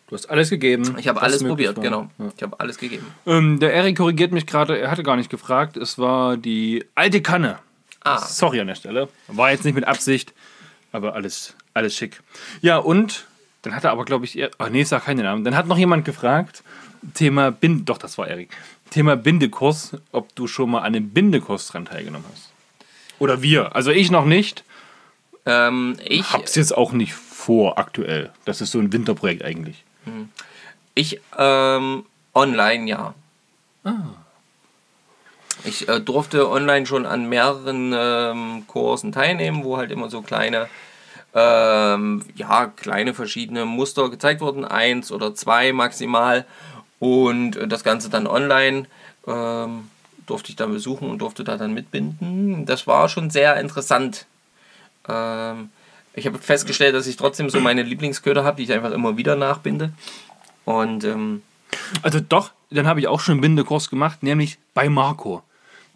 Du hast alles gegeben. ich habe alles probiert, war. genau. Ja. Ich habe alles gegeben. Ähm, der Erik korrigiert mich gerade, er hatte gar nicht gefragt. Es war die alte Kanne. Ah, Sorry an der Stelle. War jetzt nicht mit Absicht, aber alles, alles schick. Ja, und dann hat er aber, glaube ich, eher- ach nee, ich sag keine Namen. Dann hat noch jemand gefragt, Thema Bind, doch, das war Erik. Thema Bindekurs, ob du schon mal an einem Bindekurs dran teilgenommen hast. Oder wir. Also ich noch nicht. ähm, ich, Hab's jetzt auch nicht vor aktuell. Das ist so ein Winterprojekt eigentlich. ich ähm, online ja. Ah. Ich äh, durfte online schon an mehreren ähm, Kursen teilnehmen, wo halt immer so kleine, ähm, ja, kleine verschiedene Muster gezeigt wurden, eins oder zwei maximal. Und äh, das Ganze dann online ähm, durfte ich dann besuchen und durfte da dann mitbinden. Das war schon sehr interessant. Ähm, ich habe festgestellt, dass ich trotzdem so meine Lieblingsköder habe, die ich einfach immer wieder nachbinde. Und ähm, Also doch, dann habe ich auch schon einen Bindekurs gemacht, nämlich bei Marco.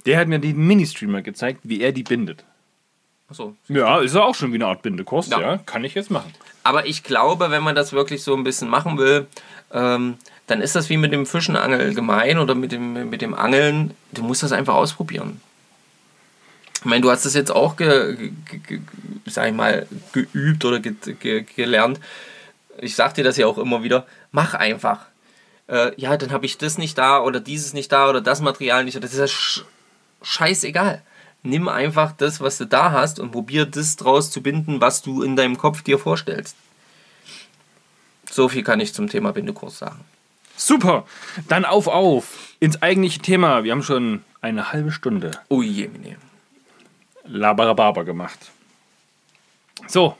Der hat mir den Ministreamer gezeigt, wie er die bindet. achso, Ja, ist ja auch schon wie eine Art Bindekurs, Ja. ja. Kann ich jetzt machen. Aber ich glaube, wenn man das wirklich so ein bisschen machen will, ähm, dann ist das wie mit dem Fischen allgemein oder mit dem, mit dem Angeln. Du musst das einfach ausprobieren. Ich meine, du hast das jetzt auch, ge, ge, ge, sag ich mal, geübt oder ge, ge, gelernt. Ich sag dir das ja auch immer wieder. Mach einfach. Äh, ja, dann habe ich das nicht da oder dieses nicht da oder das Material nicht. Das ist ja sch scheißegal. Nimm einfach das, was du da hast und probier das draus zu binden, was du in deinem Kopf dir vorstellst. So viel kann ich zum Thema Bindekurs sagen. Super, dann auf, auf ins eigentliche Thema. Wir haben schon eine halbe Stunde Oh je, meine. Labarababa gemacht. So,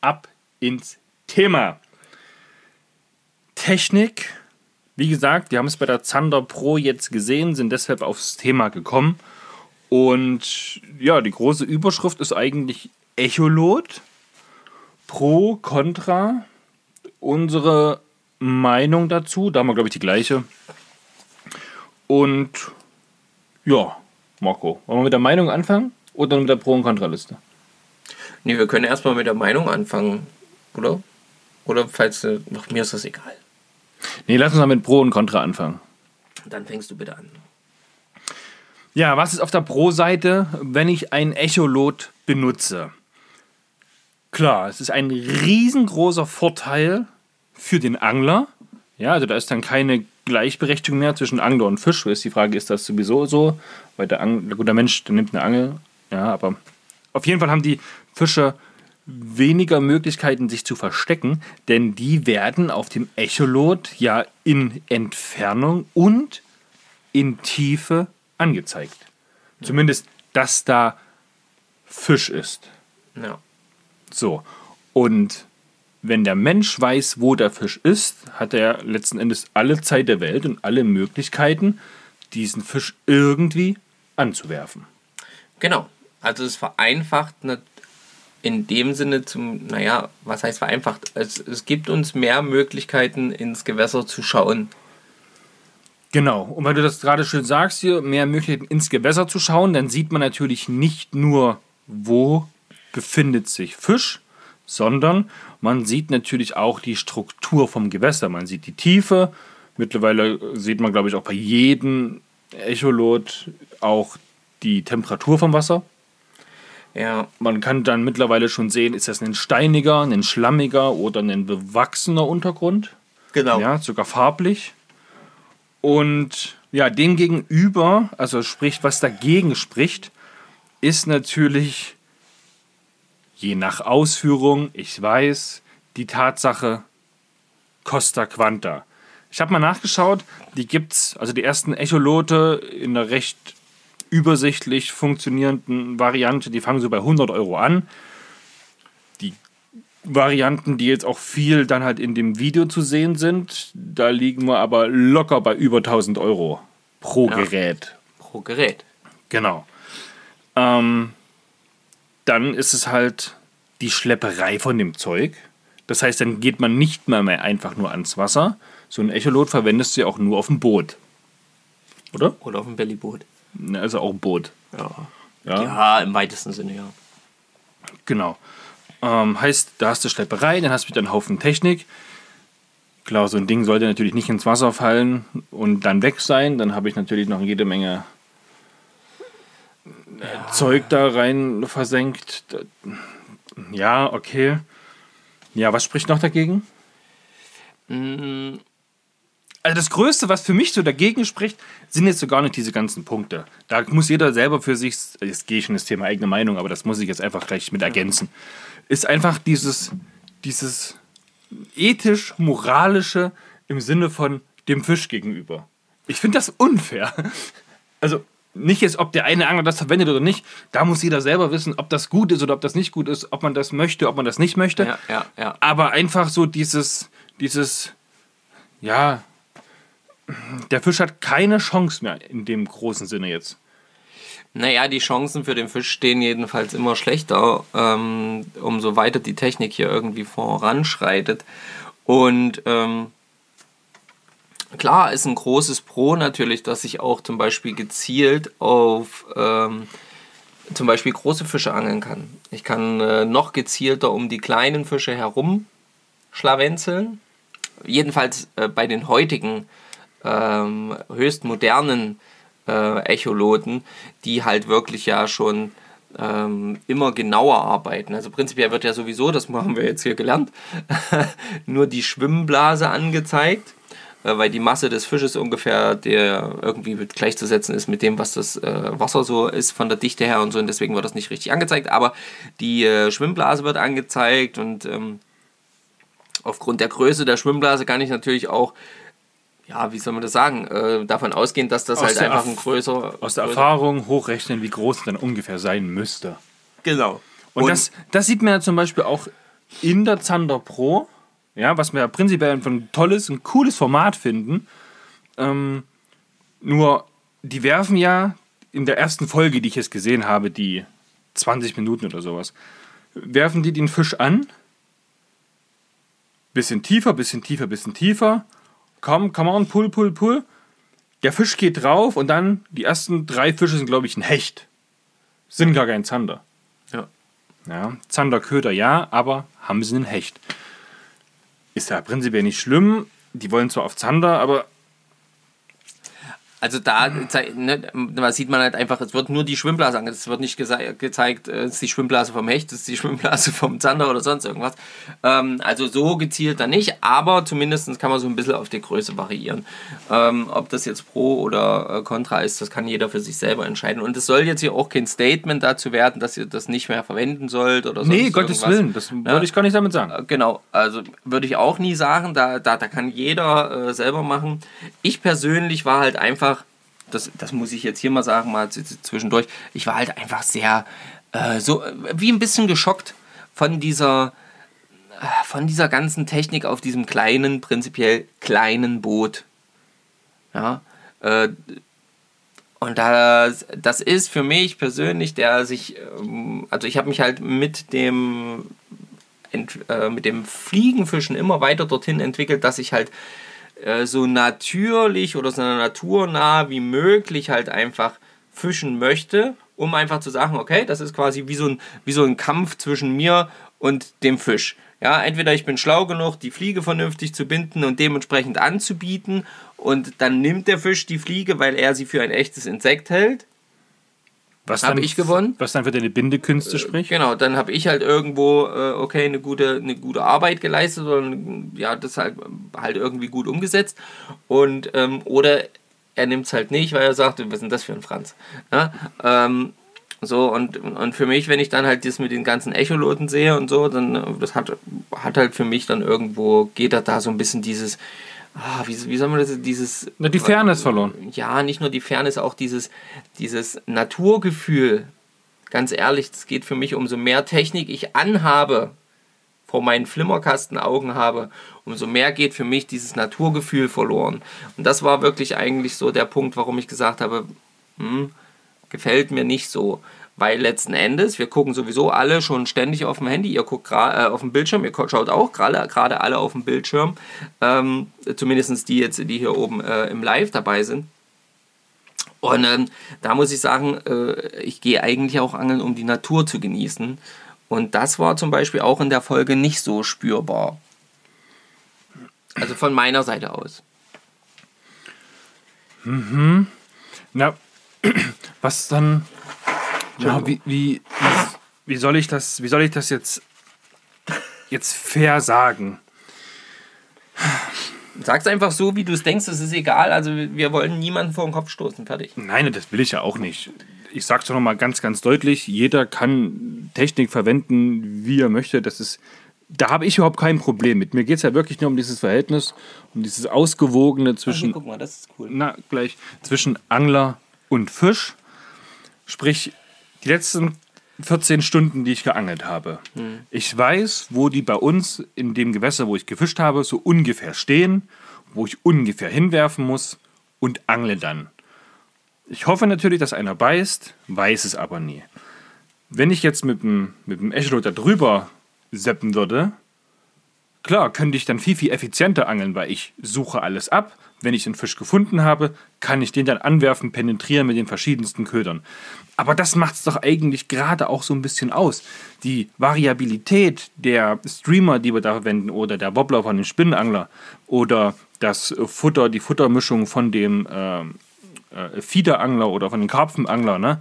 ab ins Thema. Technik. Wie gesagt, wir haben es bei der Zander Pro jetzt gesehen, sind deshalb aufs Thema gekommen. Und ja, die große Überschrift ist eigentlich Echolot. Pro, Contra. Unsere Meinung dazu, da haben wir, glaube ich, die gleiche. Und ja, Marco, wollen wir mit der Meinung anfangen oder mit der Pro- und Kontraliste? Nee, wir können erstmal mit der Meinung anfangen, oder? Oder falls. Ach, mir ist das egal. Nee, lass uns mal mit Pro und Contra anfangen. Dann fängst du bitte an. Ja, was ist auf der Pro-Seite, wenn ich ein Echolot benutze? Klar, es ist ein riesengroßer Vorteil für den Angler. Ja, also da ist dann keine Gleichberechtigung mehr zwischen Angler und Fisch. Ist die Frage, ist das sowieso so? Weil der, Ang gut, der Mensch, der nimmt eine Angel. Ja, aber auf jeden Fall haben die Fische weniger Möglichkeiten, sich zu verstecken, denn die werden auf dem Echolot ja in Entfernung und in Tiefe angezeigt. Zumindest, dass da Fisch ist. Ja. So. Und wenn der Mensch weiß, wo der Fisch ist, hat er letzten Endes alle Zeit der Welt und alle Möglichkeiten, diesen Fisch irgendwie anzuwerfen. Genau. Also es vereinfacht ne- in dem Sinne zum, naja, was heißt vereinfacht? Es, es gibt uns mehr Möglichkeiten ins Gewässer zu schauen. Genau. Und weil du das gerade schön sagst, hier mehr Möglichkeiten ins Gewässer zu schauen, dann sieht man natürlich nicht nur, wo befindet sich Fisch, sondern man sieht natürlich auch die Struktur vom Gewässer. Man sieht die Tiefe. Mittlerweile sieht man, glaube ich, auch bei jedem Echolot auch die Temperatur vom Wasser. Ja. Man kann dann mittlerweile schon sehen, ist das ein steiniger, ein schlammiger oder ein bewachsener Untergrund. Genau. Ja, sogar farblich. Und ja, dem gegenüber, also sprich, was dagegen spricht, ist natürlich je nach Ausführung, ich weiß, die Tatsache Costa Quanta. Ich habe mal nachgeschaut, die gibt's, also die ersten Echolote in einer recht übersichtlich funktionierenden Variante, die fangen so bei 100 Euro an. Die Varianten, die jetzt auch viel dann halt in dem Video zu sehen sind, da liegen wir aber locker bei über 1000 Euro pro Ja. Gerät. Pro Gerät. Genau. Ähm, dann ist es halt die Schlepperei von dem Zeug. Das heißt, dann geht man nicht mal mehr einfach nur ans Wasser. So ein Echolot verwendest du ja auch nur auf dem Boot. Oder? Oder auf dem Bellyboot. Ne, Also auch ein Boot. Ja. Ja, ja, im weitesten Sinne, ja. genau. Ähm, heißt, da hast du Schlepperei, dann hast du wieder einen Haufen Technik. Klar, so ein Ding sollte natürlich nicht ins Wasser fallen und dann weg sein. Dann habe ich natürlich noch jede Menge äh, Zeug da rein versenkt. Ja, okay. Ja, was spricht noch dagegen? Mm, Also das Größte, was für mich so dagegen spricht, sind jetzt so gar nicht diese ganzen Punkte. Da muss jeder selber für sich, jetzt gehe ich schon das Thema eigene Meinung, aber das muss ich jetzt einfach gleich mit ergänzen, ist einfach dieses, dieses ethisch-moralische im Sinne von dem Fisch gegenüber. Ich finde das unfair. Also nicht jetzt, ob der eine Angler das verwendet oder nicht, da muss jeder selber wissen, ob das gut ist oder ob das nicht gut ist, ob man das möchte, ob man das nicht möchte. Ja, ja, ja. Aber einfach so dieses, dieses, ja, der Fisch hat keine Chance mehr in dem großen Sinne jetzt. Naja, die Chancen für den Fisch stehen jedenfalls immer schlechter, ähm, umso weiter die Technik hier irgendwie voranschreitet. Und ähm, klar ist ein großes Pro natürlich, dass ich auch zum Beispiel gezielt auf ähm, zum Beispiel große Fische angeln kann. Ich kann äh, noch gezielter um die kleinen Fische herum schlawenzeln. Jedenfalls äh, bei den heutigen ähm, höchst modernen äh, Echoloten, die halt wirklich ja schon ähm, immer genauer arbeiten. Also prinzipiell wird ja sowieso, das haben wir jetzt hier gelernt, nur die Schwimmblase angezeigt, äh, weil die Masse des Fisches ungefähr der irgendwie gleichzusetzen ist mit dem, was das äh, Wasser so ist von der Dichte her und so und deswegen wird das nicht richtig angezeigt, aber die äh, Schwimmblase wird angezeigt und ähm, aufgrund der Größe der Schwimmblase kann ich natürlich auch ja, wie soll man das sagen, äh, davon ausgehen, dass das Aus halt einfach ein größer. Aus der größer- Erfahrung hochrechnen, wie groß es dann ungefähr sein müsste. Genau. Und, das, das sieht man ja zum Beispiel auch in der Zander Pro, ja, was wir ja prinzipiell einfach ein tolles, ein cooles Format finden. Ähm, nur, die werfen ja in der ersten Folge, die ich jetzt gesehen habe, die 20 Minuten oder sowas, werfen die den Fisch an. Bisschen tiefer, bisschen tiefer, bisschen tiefer. Komm, come on, pull, pull, pull. Der Fisch geht drauf und dann die ersten drei Fische sind, glaube ich, ein Hecht. Sind gar kein Zander. Ja. Ja, Zanderköder ja, aber haben sie einen Hecht. Ist ja prinzipiell nicht schlimm. Die wollen zwar auf Zander, aber Also da ne, da sieht man halt einfach, es wird nur die Schwimmblase angezeigt. Es wird nicht gezeigt, äh, es ist die Schwimmblase vom Hecht, es ist die Schwimmblase vom Zander oder sonst irgendwas. Ähm, also so gezielt dann nicht, aber zumindest kann man so ein bisschen auf die Größe variieren. Ähm, ob das jetzt Pro oder äh, Contra ist, das kann jeder für sich selber entscheiden. Und es soll jetzt hier auch kein Statement dazu werden, dass ihr das nicht mehr verwenden sollt oder nee, sonst Gottes irgendwas. Willen, das wollte ich gar nicht damit sagen. Äh, Genau, also würde ich auch nie sagen, da, da, da kann jeder äh, selber machen. Ich persönlich war halt einfach, das, das muss ich jetzt hier mal sagen, mal zwischendurch, ich war halt einfach sehr, äh, so wie ein bisschen geschockt von dieser, äh, von dieser ganzen Technik auf diesem kleinen, prinzipiell kleinen Boot. Ja, äh, und das, das ist für mich persönlich, der sich, ähm, also ich habe mich halt mit dem äh, mit dem Fliegenfischen immer weiter dorthin entwickelt, dass ich halt äh, so natürlich oder so naturnah wie möglich halt einfach fischen möchte, um einfach zu sagen, okay, das ist quasi wie so ein, wie so ein Kampf zwischen mir und dem Fisch. Ja, entweder ich bin schlau genug, die Fliege vernünftig zu binden und dementsprechend anzubieten und dann nimmt der Fisch die Fliege, weil er sie für ein echtes Insekt hält. Was Habe dann- ich gewonnen. Was dann für deine Bindekünste spricht. Genau, dann habe ich halt irgendwo, äh, okay, eine gute, eine gute Arbeit geleistet oder ja, das halt, halt irgendwie gut umgesetzt. Und, ähm, oder er nimmt es halt nicht, weil er sagt, was ist denn das für ein Franz? Ja, ähm, so, und, und für mich, wenn ich dann halt das mit den ganzen Echoloten sehe und so, dann, äh, das hat, hat halt für mich dann irgendwo, geht da da so ein bisschen dieses, ah, wie, wie soll man das, dieses... Na, die Fairness verloren. Ja, nicht nur die Fairness, auch dieses, dieses Naturgefühl. Ganz ehrlich, es geht für mich, umso mehr Technik ich anhabe, vor meinen Flimmerkastenaugen habe, umso mehr geht für mich dieses Naturgefühl verloren. Und das war wirklich eigentlich so der Punkt, warum ich gesagt habe, hm, gefällt mir nicht so. Weil letzten Endes, wir gucken sowieso alle schon ständig auf dem Handy, ihr guckt äh, auf dem Bildschirm, ihr schaut auch gerade alle auf dem Bildschirm, ähm, zumindest die jetzt, die hier oben äh, im Live dabei sind. Und ähm, da muss ich sagen, äh, ich gehe eigentlich auch angeln, um die Natur zu genießen. Und das war zum Beispiel auch in der Folge nicht so spürbar. Also von meiner Seite aus. Na, was dann. Ja, wie, wie, wie soll ich das, wie soll ich das jetzt, jetzt fair sagen? Sag's einfach so, wie du es denkst, es ist egal. Also wir wollen niemanden vor den Kopf stoßen. Fertig. Nein, das will ich ja auch nicht. Ich sag's doch nochmal ganz, ganz deutlich: jeder kann Technik verwenden, wie er möchte. Das ist, da habe ich überhaupt kein Problem mit. Mir geht es ja wirklich nur um dieses Verhältnis, um dieses Ausgewogene zwischen, guck mal, das ist cool. na, gleich, zwischen Angler und Fisch. Sprich, die letzten 14 Stunden, die ich geangelt habe. Ich weiß, wo die bei uns in dem Gewässer, wo ich gefischt habe, so ungefähr stehen, wo ich ungefähr hinwerfen muss und angle dann. Ich hoffe natürlich, dass einer beißt, weiß es aber nie. Wenn ich jetzt mit dem, mit dem Echolot da drüber seppen würde, klar, könnte ich dann viel, viel effizienter angeln, weil ich suche alles ab. Wenn ich einen Fisch gefunden habe, kann ich den dann anwerfen, penetrieren mit den verschiedensten Ködern. Aber das macht es doch eigentlich gerade auch so ein bisschen aus. Die Variabilität der Streamer, die wir da verwenden, oder der Wobbler von dem Spinnenangler, oder das Futter, die Futtermischung von dem ähm, äh, Fiederangler oder von dem Karpfenangler. Ne?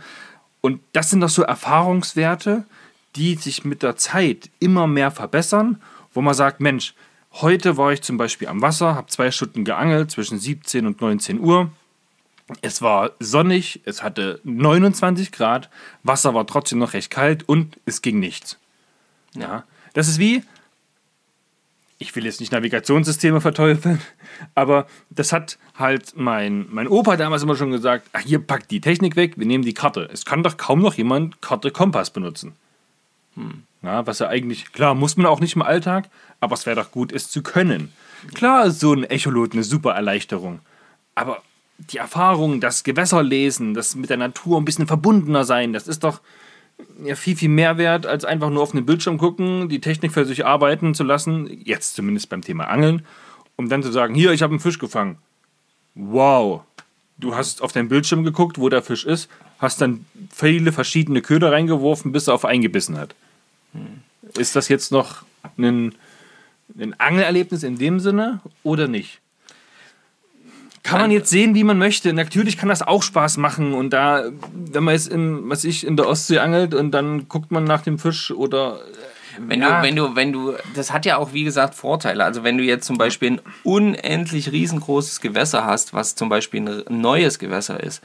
Und das sind doch so Erfahrungswerte, die sich mit der Zeit immer mehr verbessern, wo man sagt, Mensch, heute war ich zum Beispiel am Wasser, habe zwei Stunden geangelt zwischen 17 und 19 Uhr. Es war sonnig, es hatte 29 Grad, Wasser war trotzdem noch recht kalt und es ging nichts. Ja, das ist wie, ich will jetzt nicht Navigationssysteme verteufeln, aber das hat halt mein, mein Opa damals immer schon gesagt, ach, hier packt die Technik weg, wir nehmen die Karte. Es kann doch kaum noch jemand Karte Kompass benutzen. Ja, was ja eigentlich, klar, muss man auch nicht im Alltag, aber es wäre doch gut, es zu können. Klar ist so ein Echolot eine super Erleichterung, aber die Erfahrung, das Gewässer lesen, das mit der Natur ein bisschen verbundener sein, das ist doch ja viel, viel mehr wert, als einfach nur auf einen Bildschirm gucken, die Technik für sich arbeiten zu lassen, jetzt zumindest beim Thema Angeln, um dann zu sagen, hier, ich habe einen Fisch gefangen. Wow. Du hast auf deinen Bildschirm geguckt, wo der Fisch ist, hast dann viele verschiedene Köder reingeworfen, bis er auf eingebissen hat. Ist das jetzt noch ein, ein Angelerlebnis in dem Sinne oder nicht? Kann man jetzt sehen, wie man möchte. Natürlich kann das auch Spaß machen. Und da, wenn man jetzt in, was ich, in der Ostsee angelt und dann guckt man nach dem Fisch oder Wenn, Ja. du, wenn du, wenn du, das hat ja auch wie gesagt Vorteile. Also wenn du jetzt zum Beispiel ein unendlich riesengroßes Gewässer hast, was zum Beispiel ein neues Gewässer ist,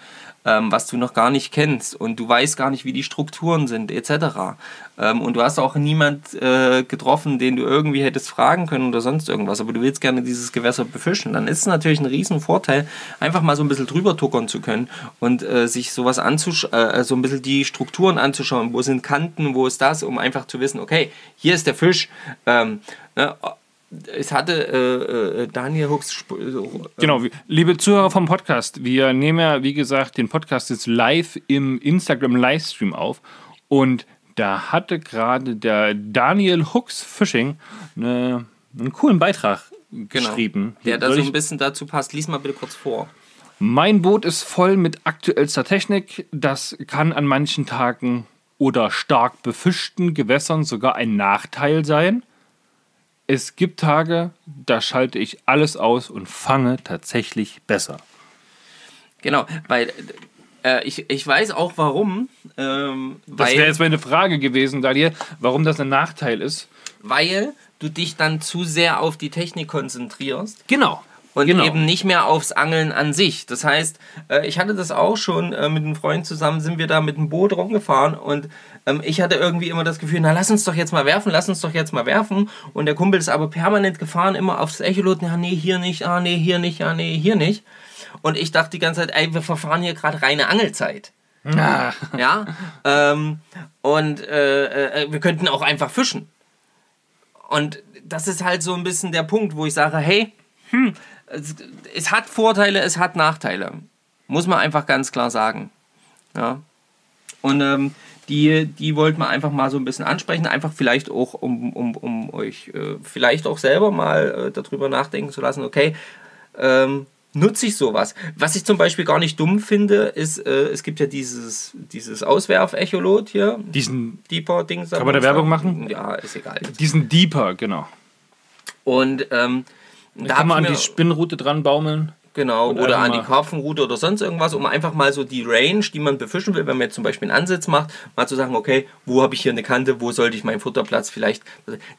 ähm, was du noch gar nicht kennst und du weißt gar nicht, wie die Strukturen sind, etc. Ähm, und du hast auch niemand äh, getroffen, den du irgendwie hättest fragen können oder sonst irgendwas, aber du willst gerne dieses Gewässer befischen, dann ist es natürlich ein riesen Vorteil, einfach mal so ein bisschen drüber tuckern zu können und äh, sich sowas anzuschauen, äh, so ein bisschen die Strukturen anzuschauen, wo sind Kanten, wo ist das, um einfach zu wissen, okay, hier ist der Fisch. Ähm, ne, es hatte äh, äh, Daniel Hooks äh, Genau, wie- liebe Zuhörer vom Podcast, wir nehmen ja, wie gesagt, den Podcast jetzt live im Instagram-Livestream auf und da hatte gerade der Daniel Hooks Fishing eine, einen coolen Beitrag geschrieben. Genau. der da so ein bisschen dazu passt. Lies mal bitte kurz vor. Mein Boot ist voll mit aktuellster Technik. Das kann an manchen Tagen oder stark befischten Gewässern sogar ein Nachteil sein. Es gibt Tage, da schalte ich alles aus und fange tatsächlich besser. Genau, weil Äh, ich, ich weiß auch warum. Ähm, Das wäre jetzt meine Frage gewesen, Daniel, warum das ein Nachteil ist. weil du dich dann zu sehr auf die Technik konzentrierst. Genau. und Genau. eben nicht mehr aufs Angeln an sich. Das heißt, äh, ich hatte das auch schon äh, mit einem Freund zusammen, sind wir da mit dem Boot rumgefahren und ähm, ich hatte irgendwie immer das Gefühl, na lass uns doch jetzt mal werfen, lass uns doch jetzt mal werfen. Und der Kumpel ist aber permanent gefahren, immer aufs Echolot, ja nee, hier nicht, ah nee, hier nicht, ah nee, hier nicht. Und ich dachte die ganze Zeit, ey, wir verfahren hier gerade reine Angelzeit. Ah, Ja, ähm, und äh, äh, wir könnten auch einfach fischen. Und das ist halt so ein bisschen der Punkt, wo ich sage, hey, hm, es, es hat Vorteile, es hat Nachteile. Muss man einfach ganz klar sagen. Ja. Und ähm, die, die wollten wir einfach mal so ein bisschen ansprechen, einfach vielleicht auch, um, um, um euch äh, vielleicht auch selber mal äh, darüber nachdenken zu lassen, okay, ähm, nutze ich sowas? Was ich zum Beispiel gar nicht dumm finde, ist, äh, es gibt ja dieses, dieses Auswerf-Echolot hier, diesen, Deeper-Ding. Kann man da Werbung machen? Ja, ist egal. diesen Deeper, genau. Und ähm, Da kann man an ich die mir- Spinnrute dran baumeln. Genau, Und oder an die Karpfenroute oder sonst irgendwas, um einfach mal so die Range, die man befischen will, wenn man jetzt zum Beispiel einen Ansitz macht, mal zu sagen, okay, wo habe ich hier eine Kante, wo sollte ich meinen Futterplatz vielleicht.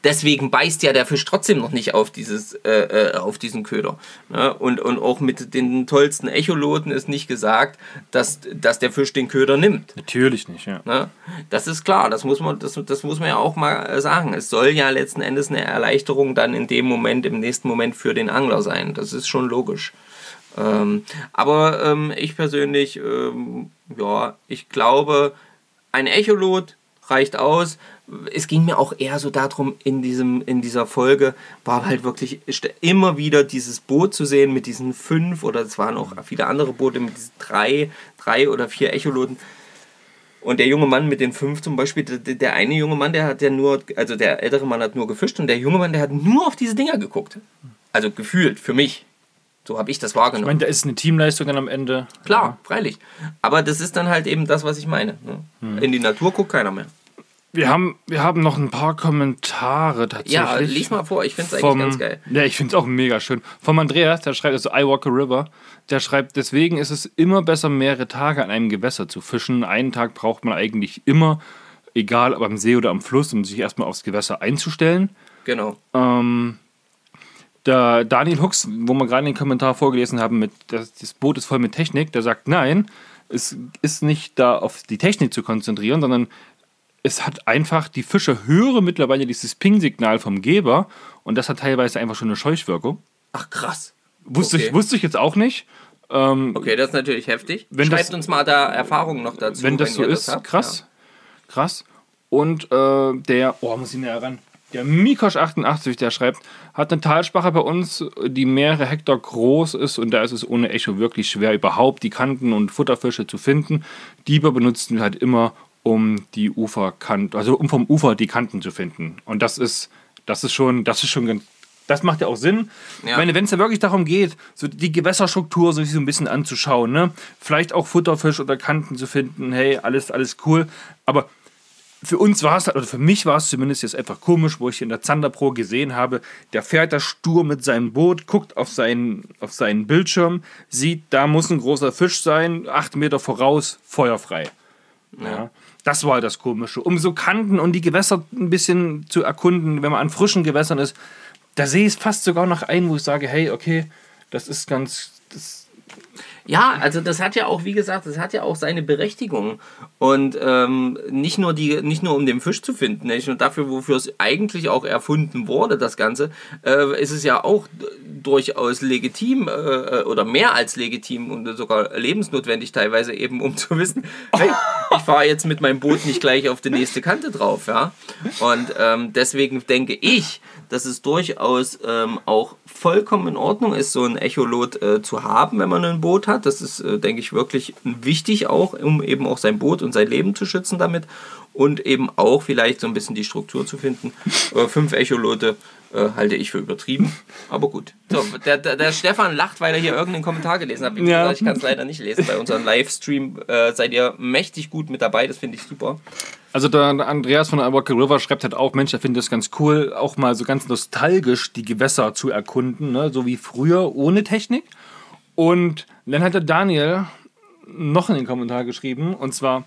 Deswegen beißt ja der Fisch trotzdem noch nicht auf, dieses, äh, äh, auf diesen Köder. Ne? Und, und auch mit den tollsten Echoloten ist nicht gesagt, dass, dass der Fisch den Köder nimmt. Natürlich nicht, ja. Ne? Das ist klar, das muss, man, das, das muss man ja auch mal sagen. Es soll ja letzten Endes eine Erleichterung dann in dem Moment, im nächsten Moment für den Angler sein. Das ist schon logisch. Ähm, aber ähm, ich persönlich, ähm, ja, ich glaube, ein Echolot reicht aus. Es ging mir auch eher so darum, in, diesem, in dieser Folge war halt wirklich immer wieder dieses Boot zu sehen mit diesen fünf oder es waren auch viele andere Boote mit diesen drei, drei oder vier Echoloten. Und der junge Mann mit den fünf zum Beispiel, der, der eine junge Mann, der hat ja nur, also der ältere Mann hat nur gefischt und der junge Mann, der hat nur auf diese Dinger geguckt. Also gefühlt, für mich. So habe ich das Ich wahrgenommen. meine, da ist eine Teamleistung dann am Ende. Klar, freilich. Aber das ist dann halt eben das, was ich meine. Ne? In die Natur guckt keiner mehr. Wir haben, wir haben noch ein paar Kommentare tatsächlich. Ja, lies mal vor, ich finde es eigentlich vom, ganz geil. Ja, ich finde es auch mega schön. Vom Andreas, der schreibt, also I Walk a River, der schreibt, deswegen ist es immer besser, mehrere Tage an einem Gewässer zu fischen. Einen Tag braucht man eigentlich immer, egal ob am See oder am Fluss, um sich erstmal aufs Gewässer einzustellen. Genau. Ähm, der Daniel Hux, wo wir gerade den Kommentar vorgelesen haben, mit das, das Boot ist voll mit Technik, der sagt, nein, es ist nicht da auf die Technik zu konzentrieren, sondern es hat einfach, die Fische hören mittlerweile dieses Ping-Signal vom Geber und das hat teilweise einfach schon eine Scheuchwirkung. Ach, krass. Wusste, Okay. ich, wusste ich jetzt auch nicht. Ähm, Okay, das ist natürlich heftig. Wenn Schreibt das- uns mal da Erfahrungen noch dazu. wenn das so ihr ist, habt. krass. Krass. Und äh, der, oh, muss ich näher ran. Der Mikosch88, der schreibt, hat eine Talsprache bei uns, die mehrere Hektar groß ist und da ist es ohne Echo wirklich schwer, überhaupt die Kanten und Futterfische zu finden. Dieber benutzen wir halt immer, um die Uferkante, also um vom Ufer die Kanten zu finden. Und das ist, das ist schon, das ist schon ganz. Das macht ja auch Sinn. Ja. Ich meine, wenn es ja wirklich darum geht, so die Gewässerstruktur so ein bisschen anzuschauen, ne? Vielleicht auch Futterfisch oder Kanten zu finden, hey, alles, alles cool. Aber für uns war es halt, oder für mich war es zumindest jetzt einfach komisch, wo ich in der Zander Pro gesehen habe, der fährt da stur mit seinem Boot, guckt auf seinen, auf seinen Bildschirm, sieht, da muss ein großer Fisch sein, acht Meter voraus, feuerfrei. Ja. Das war das Komische. Um so Kanten und die Gewässer ein bisschen zu erkunden, wenn man an frischen Gewässern ist, da sehe ich es fast sogar noch ein, wo ich sage, hey, okay, das ist ganz. Das, Ja, also das hat ja auch, wie gesagt, das hat ja auch seine Berechtigung. Und ähm, nicht, nur die, nicht nur um den Fisch zu finden, nicht nur dafür, wofür es eigentlich auch erfunden wurde, das Ganze, äh, ist es ja auch durchaus legitim äh, oder mehr als legitim und sogar lebensnotwendig teilweise eben, um zu wissen, hey, ich fahre jetzt mit meinem Boot nicht gleich auf die nächste Kante drauf. Ja? Und ähm, deswegen denke ich, dass es durchaus ähm, auch vollkommen in Ordnung ist, so ein Echolot äh, zu haben, wenn man ein Boot hat. Das ist, äh, denke ich, wirklich wichtig auch, um eben auch sein Boot und sein Leben zu schützen damit und eben auch vielleicht so ein bisschen die Struktur zu finden. Äh, fünf Echolote äh, halte ich für übertrieben, aber gut. So, der, der, der Stefan lacht, weil er hier irgendeinen Kommentar gelesen hat. Wie Ja. ich kann es leider nicht lesen. Bei unserem Livestream äh, seid ihr mächtig gut mit dabei, das finde ich super. Also der Andreas von Albuquerque River schreibt halt auch, Mensch, er findet es ganz cool, auch mal so ganz nostalgisch die Gewässer zu erkunden, ne? so wie früher ohne Technik. Und dann hat der Daniel noch in den Kommentar geschrieben. Und zwar,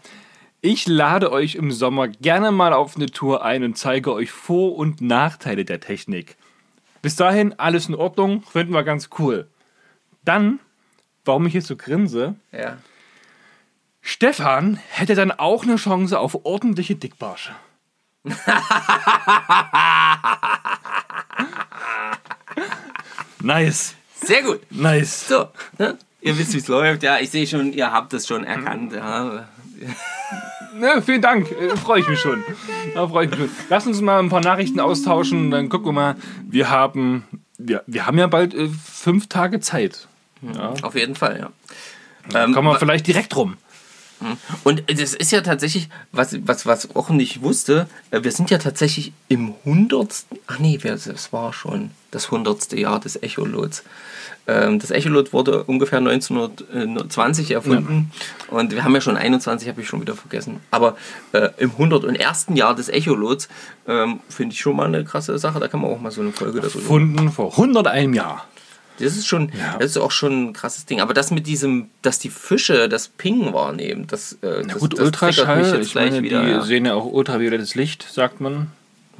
ich lade euch im Sommer gerne mal auf eine Tour ein und zeige euch Vor- und Nachteile der Technik. Bis dahin alles in Ordnung, finden wir ganz cool. Dann, warum ich jetzt so grinse, Ja. Stefan hätte dann auch eine Chance auf ordentliche Dickbarsche. nice, Sehr gut. nice. So, ne? ihr wisst, wie es läuft. Ja, ich sehe schon, ihr habt es schon erkannt. Ja. Ja, vielen Dank, äh, freue ich mich schon. Da freue ich mich schon. Lass uns mal ein paar Nachrichten austauschen, dann gucken wir mal. Wir haben, wir, wir haben ja bald äh, fünf Tage Zeit. Ja. Auf jeden Fall, ja. Dann kommen wir vielleicht direkt rum. Und das ist ja tatsächlich, was, was, was auch nicht wusste, äh, wir sind ja tatsächlich im hundertsten, ach nee, das war schon das hundertste Jahr des Echolots. Ähm, Das Echolot wurde ungefähr 1920 erfunden und wir haben ja schon 21, habe ich schon wieder vergessen. Aber äh, im 101. Jahr des Echolots ähm, finde ich schon mal eine krasse Sache, da kann man auch mal so eine Folge darüber Gefunden vor 101 Jahren. Das ist schon, das ist auch schon ein krasses Ding. Aber das mit diesem, dass die Fische das Ping wahrnehmen, das, äh, Na das, gut, das mich Ultraschall, ich gleich meine, wieder. die ja. sehen ja auch ultraviolettes Licht, sagt man,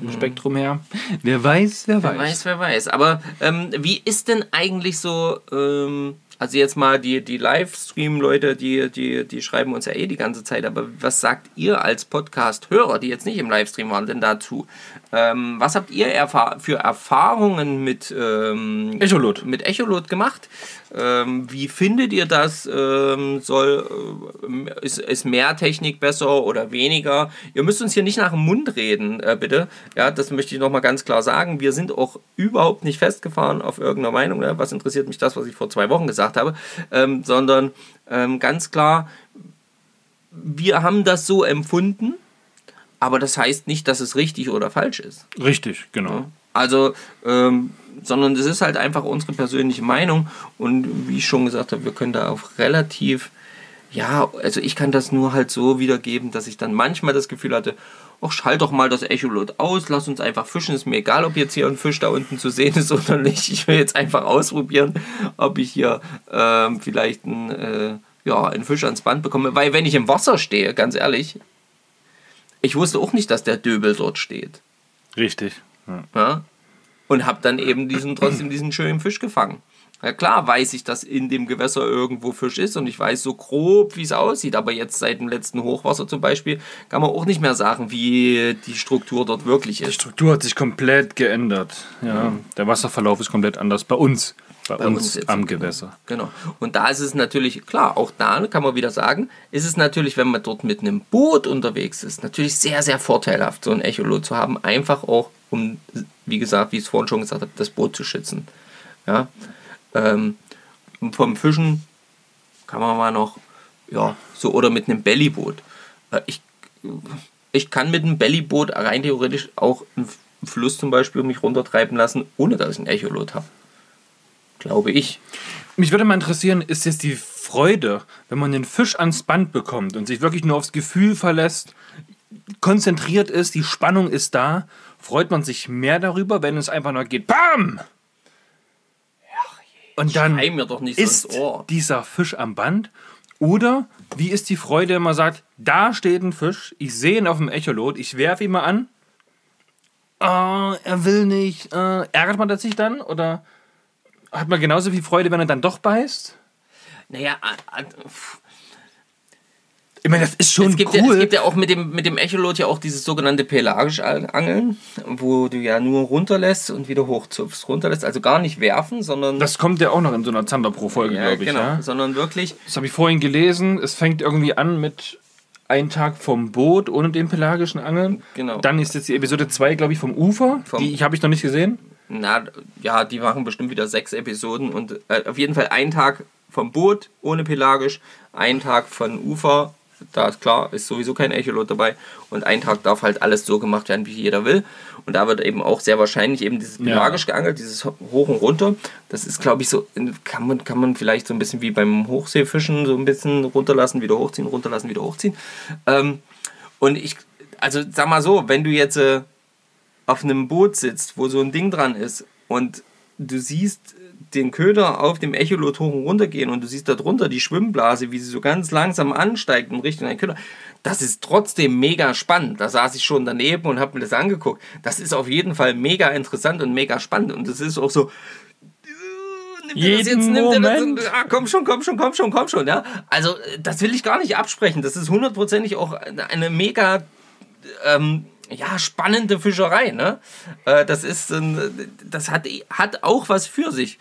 im Spektrum her. Wer weiß, wer weiß. Wer weiß, wer weiß. Aber ähm, wie ist denn eigentlich so, ähm, also jetzt mal die, die Livestream-Leute, die, die, die schreiben uns ja eh die ganze Zeit, aber was sagt ihr als Podcast-Hörer, die jetzt nicht im Livestream waren, denn dazu? Ähm, was habt ihr erfahr für Erfahrungen mit, ähm, Echolot. mit Echolot gemacht? Ähm, wie findet ihr das? Ähm, soll, äh, ist, ist mehr Technik besser oder weniger? Ihr müsst uns hier nicht nach dem Mund reden, äh, bitte. Ja, das möchte ich nochmal ganz klar sagen. Wir sind auch überhaupt nicht festgefahren auf irgendeiner Meinung. Ne? Was interessiert mich das, was ich vor zwei Wochen gesagt habe? Ähm, sondern ähm, ganz klar, wir haben das so empfunden, aber das heißt nicht, dass es richtig oder falsch ist. Richtig, genau. Also, ähm, sondern es ist halt einfach unsere persönliche Meinung. Und wie ich schon gesagt habe, wir können da auch relativ, ja, also ich kann das nur halt so wiedergeben, dass ich dann manchmal das Gefühl hatte, ach, schalt doch mal das Echolot aus, lass uns einfach fischen, ist mir egal, ob jetzt hier ein Fisch da unten zu sehen ist oder nicht, ich will jetzt einfach ausprobieren, ob ich hier ähm, vielleicht einen, äh, ja, einen Fisch ans Band bekomme, weil wenn ich im Wasser stehe, ganz ehrlich, ich wusste auch nicht, dass der Döbel dort steht. Richtig. Ja. Ja? Und habe dann eben diesen, trotzdem diesen schönen Fisch gefangen. Ja klar weiß ich, dass in dem Gewässer irgendwo Fisch ist und ich weiß so grob, wie es aussieht. Aber jetzt seit dem letzten Hochwasser zum Beispiel kann man auch nicht mehr sagen, wie die Struktur dort wirklich Die ist. Struktur hat sich komplett geändert. Ja, Der Wasserverlauf ist komplett anders bei uns. Bei, Bei uns, uns am. Gewässer. Genau. Und da ist es natürlich, klar, auch da kann man wieder sagen, ist es natürlich, wenn man dort mit einem Boot unterwegs ist, natürlich sehr, sehr vorteilhaft, so ein Echolot zu haben. Einfach auch, um, wie gesagt, wie ich es vorhin schon gesagt habe, das Boot zu schützen. Ja. Ähm, vom Fischen kann man mal noch, ja, so oder mit einem Bellyboot. Äh, Ich, ich kann mit einem Bellyboot rein theoretisch auch einen Fluss zum Beispiel um mich runtertreiben lassen, ohne dass ich ein Echolot habe. Glaube ich. Mich würde mal interessieren, ist jetzt die Freude, wenn man den Fisch ans Band bekommt und sich wirklich nur aufs Gefühl verlässt, konzentriert ist, die Spannung ist da, freut man sich mehr darüber, wenn es einfach nur geht, BAM! Und dann so ist Ohr. dieser Fisch am Band? Oder wie ist die Freude, wenn man sagt, da steht ein Fisch, ich sehe ihn auf dem Echolot, ich werfe ihn mal an. Ah, er will nicht. Äh, ärgert man das sich dann? Oder hat man genauso viel Freude, wenn er dann doch beißt? Naja, pff. Ich meine, das ist schon es, gibt ja, cool. es gibt ja auch mit dem, mit dem Echolot ja auch dieses sogenannte pelagische Angeln, wo du ja nur runterlässt und wieder hochzupfst. Runterlässt, also gar nicht werfen, sondern. das kommt ja auch noch in so einer Zander Pro-Folge, ja, glaube ich. genau, Ja? sondern wirklich. Das habe ich vorhin gelesen. Es fängt irgendwie an mit ein Tag vom Boot ohne den pelagischen Angeln. Genau. Dann ist jetzt die Episode 2, glaube ich, vom Ufer. Vom- die habe ich noch nicht gesehen. Na, ja, die machen bestimmt wieder sechs Episoden und äh, auf jeden Fall ein Tag vom Boot ohne pelagisch, ein Tag von Ufer, da ist klar, ist sowieso kein Echolot dabei und ein Tag darf halt alles so gemacht werden, wie jeder will. Und da wird eben auch sehr wahrscheinlich eben dieses pelagisch geangelt, dieses hoch und runter, das ist glaube ich so, kann man, kann man vielleicht so ein bisschen wie beim Hochseefischen so ein bisschen runterlassen, wieder hochziehen, runterlassen, wieder hochziehen. Ähm, und ich, also sag mal so, wenn du jetzt äh, auf einem Boot sitzt, wo so ein Ding dran ist und du siehst den Köder auf dem Echolotoren runtergehen und du siehst da drunter die Schwimmblase, wie sie so ganz langsam ansteigt in Richtung ein Köder. Das ist trotzdem mega spannend. Da saß ich schon daneben und habe mir das angeguckt. Das ist auf jeden Fall mega interessant und mega spannend. Und das ist auch so, nimmt das Jeden jetzt, er das, Moment. ah, komm schon, komm schon, komm schon, komm schon, ja. Also, das will ich gar nicht absprechen. Das ist hundertprozentig auch eine eine mega, ähm, ja, spannende Fischerei, ne? Äh, das ist, ein- das hat, hat auch was für sich.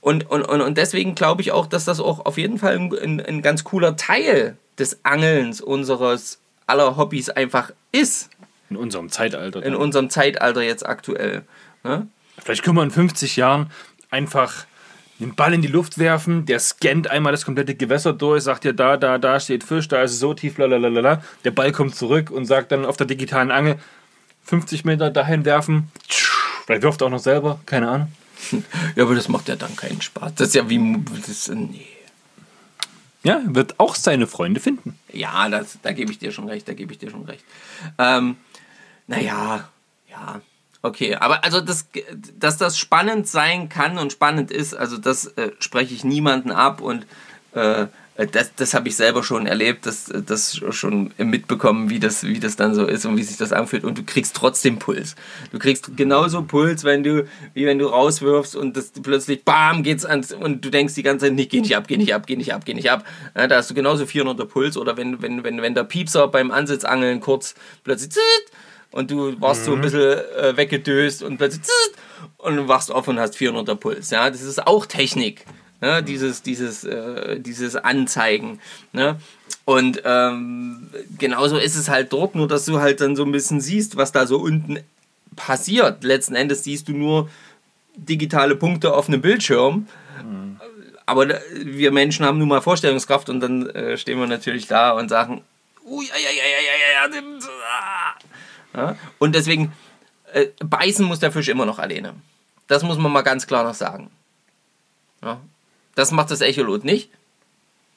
Und, und, und, deswegen glaube ich auch, dass das auch auf jeden Fall ein, ein, ein ganz cooler Teil des Angelns unseres aller Hobbys einfach ist. In unserem Zeitalter. In unserem Zeitalter jetzt aktuell. Ne? Vielleicht können wir in 50 Jahren einfach den Ball in die Luft werfen, der scannt einmal das komplette Gewässer durch, sagt ja, da, da, da steht Fisch, da ist es so tief, lalalala. Der Ball kommt zurück und sagt dann auf der digitalen Angel 50 Meter dahin werfen. Vielleicht wirft er auch noch selber, keine Ahnung. Ja, aber das macht ja dann keinen Spaß. Das ist ja wie. Das, nee. Ja, wird auch seine Freunde finden. Ja, das, da gebe ich dir schon recht, da gebe ich dir schon recht. Ähm, naja, ja, okay. Aber also, das, dass das spannend sein kann und spannend ist, also das äh, spreche ich niemanden ab und äh, das, das habe ich selber schon erlebt, das, das schon mitbekommen, wie das, wie das dann so ist und wie sich das anfühlt. Und du kriegst trotzdem Puls. Du kriegst genauso Puls, wenn du, wie wenn du rauswirfst und das plötzlich BAM geht's ans und du denkst die ganze Zeit, nicht, geh nicht ab, geh nicht ab, geh nicht ab, geh nicht ab. Ja, da hast du genauso 400er Puls oder wenn, wenn, wenn, wenn der Piepser beim Ansitzangeln kurz plötzlich zit, und du warst so ein bisschen äh, weggedöst und plötzlich und du wachst auf und hast 400er Puls. Ja, das ist auch Technik. Ne? Dieses, dieses, äh, dieses Anzeigen. Ne? Und ähm, genauso ist es halt dort, nur dass du halt dann so ein bisschen siehst, was da so unten passiert. Letzten Endes siehst du nur digitale Punkte auf einem Bildschirm. Aber wir Menschen haben nun mal Vorstellungskraft und dann äh, stehen wir natürlich da und sagen, ui, ja, ja, ja, ja, ja, ja. Und deswegen, äh, beißen muss der Fisch immer noch alleine. Das muss man mal ganz klar noch sagen. Ja. Das macht das Echolot nicht.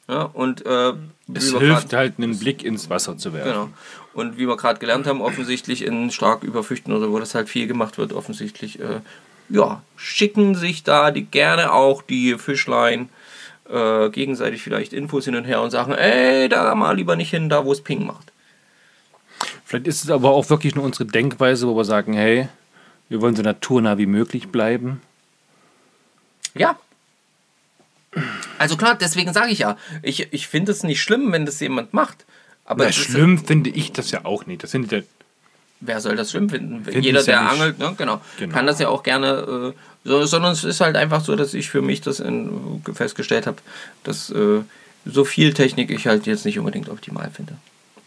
Ja, und äh, Es hilft grad- halt, einen Blick ins Wasser zu werfen. Genau. Und wie wir gerade gelernt haben, offensichtlich in stark überfüchten oder wo das halt viel gemacht wird, offensichtlich, äh, ja, schicken sich da die gerne auch die Fischlein äh, gegenseitig vielleicht Infos hin und her und sagen, ey, da mal lieber nicht hin, da wo es Ping macht. Vielleicht ist es aber auch wirklich nur unsere Denkweise, wo wir sagen, hey, wir wollen so naturnah wie möglich bleiben. Ja. Also klar, deswegen sage ich ja, ich, ich finde es nicht schlimm, wenn das jemand macht. Aber Na, es ist- schlimm finde ich das ja auch nicht. Das sind ja wer soll das schlimm finden? Finden Jeder, ja der angelt, ne? genau, Genau. kann das ja auch gerne, äh, so, sondern es ist halt einfach so, dass ich für mich das in, festgestellt habe, dass äh, so viel Technik ich halt jetzt nicht unbedingt optimal finde.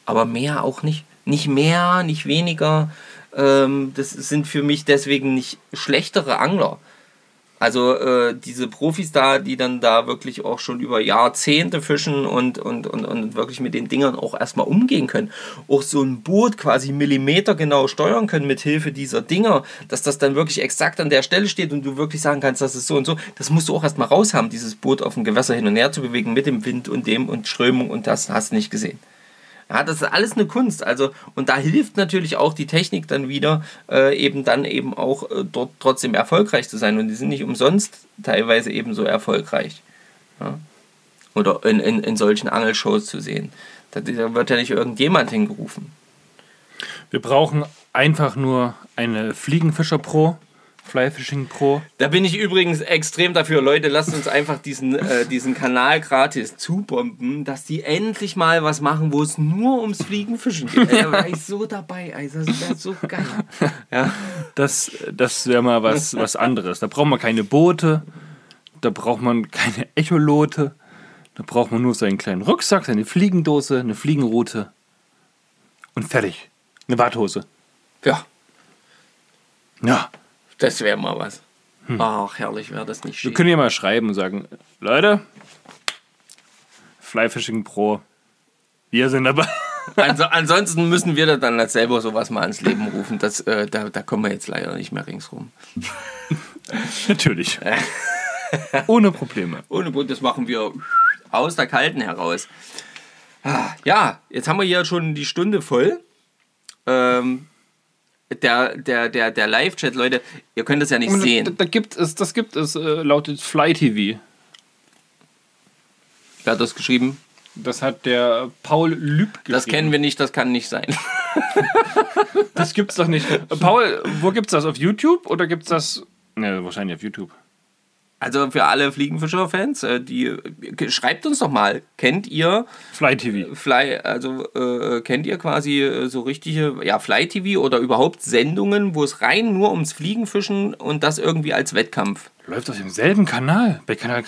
Aber mehr auch nicht. Nicht mehr, nicht weniger. Ähm, das sind für mich deswegen nicht schlechtere Angler. Also äh, diese Profis da, die dann da wirklich auch schon über Jahrzehnte fischen und, und, und, und wirklich mit den Dingern auch erstmal umgehen können. Auch so ein Boot quasi millimetergenau steuern können mit Hilfe dieser Dinger, dass das dann wirklich exakt an der Stelle steht und du wirklich sagen kannst, das ist so und so. Das musst du auch erstmal raus haben, dieses Boot auf dem Gewässer hin und her zu bewegen mit dem Wind und dem und Strömung und das hast du nicht gesehen. Ja, das ist alles eine Kunst. Also, und da hilft natürlich auch die Technik dann wieder, äh, eben dann eben auch äh, dort trotzdem erfolgreich zu sein. Und die sind nicht umsonst teilweise eben so erfolgreich. Ja? Oder in, in, in solchen Angelshows zu sehen. Da, da wird ja nicht irgendjemand hingerufen. Wir brauchen einfach nur eine Fliegenfischer Pro, Fly Fishing Pro. Da bin ich übrigens extrem dafür. Leute, lasst uns einfach diesen, äh, diesen Kanal gratis zubomben, dass die endlich mal was machen, wo es nur ums Fliegenfischen geht. Ey, Da war ich so dabei. Ey, das wäre so geil. Ja. Das, das wäre mal was, was anderes. Da braucht man keine Boote, da braucht man keine Echolote, da braucht man nur seinen kleinen Rucksack, seine Fliegendose, eine Fliegenroute und fertig. Eine Warthose. ja. Ja. Das wäre mal was. Ach, herrlich wäre das nicht Wir schön. können ja mal schreiben und sagen, Leute, Fly Fishing Pro, wir sind dabei. Also, ansonsten müssen wir da dann selber sowas mal ans Leben rufen. Das, äh, da, da kommen wir jetzt leider nicht mehr ringsrum. Natürlich. Ohne Probleme. Ohne Grund, das machen wir aus der Kalten heraus. Ah, Ja, jetzt haben wir hier schon die Stunde voll. Ähm, der, der, der, der Live-Chat, Leute, ihr könnt das ja nicht Und sehen. Da, da gibt es, das gibt es, äh, lautet Fly TV. Wer hat das geschrieben? Das hat der Paul Lüb geschrieben. Das kennen wir nicht, das kann nicht sein. Das gibt's doch nicht. Paul, wo gibt's das? Auf YouTube oder gibt's das? Ne, wahrscheinlich auf YouTube. Also für alle Fliegenfischer-Fans, äh, die äh, schreibt uns doch mal, kennt ihr Fly TV. Fly, also äh, kennt ihr quasi äh, so richtige, ja, Fly TV oder überhaupt Sendungen, wo es rein nur ums Fliegenfischen und das irgendwie als Wettkampf? Läuft auf demselben Kanal. Bei Kanal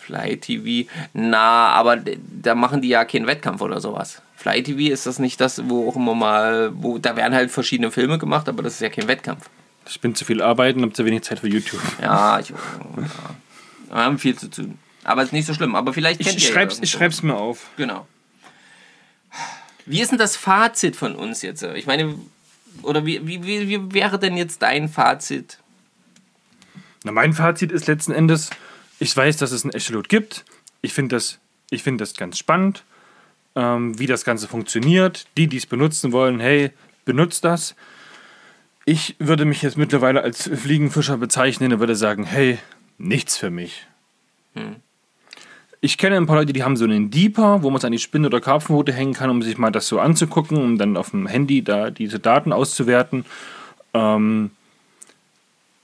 Fly TV, na, aber da machen die ja keinen Wettkampf oder sowas. Fly TV ist das nicht das, wo auch immer mal, wo da werden halt verschiedene Filme gemacht, aber das ist ja kein Wettkampf. Ich bin zu viel arbeiten, hab zu wenig Zeit für YouTube. Ja, ich, ja. wir haben viel zu tun. Aber ist nicht so schlimm. Aber vielleicht kennt Ich ihr schreib's, ja ich schreib's mir auf. Genau. Wie ist denn das Fazit von uns jetzt? Ich meine, oder wie, wie, wie, wie wäre denn jetzt dein Fazit? Na, mein Fazit ist letzten Endes, ich weiß, dass es ein Echolot gibt. Ich finde das, ich find das ganz spannend, ähm, wie das Ganze funktioniert. Die, die es benutzen wollen, hey, benutzt das. Ich würde mich jetzt mittlerweile als Fliegenfischer bezeichnen und würde sagen, hey, nichts für mich. Ich kenne ein paar Leute, die haben so einen Deeper, wo man es an die Spinne oder Karpfenrute hängen kann, um sich mal das so anzugucken, um dann auf dem Handy da diese Daten auszuwerten. Ähm,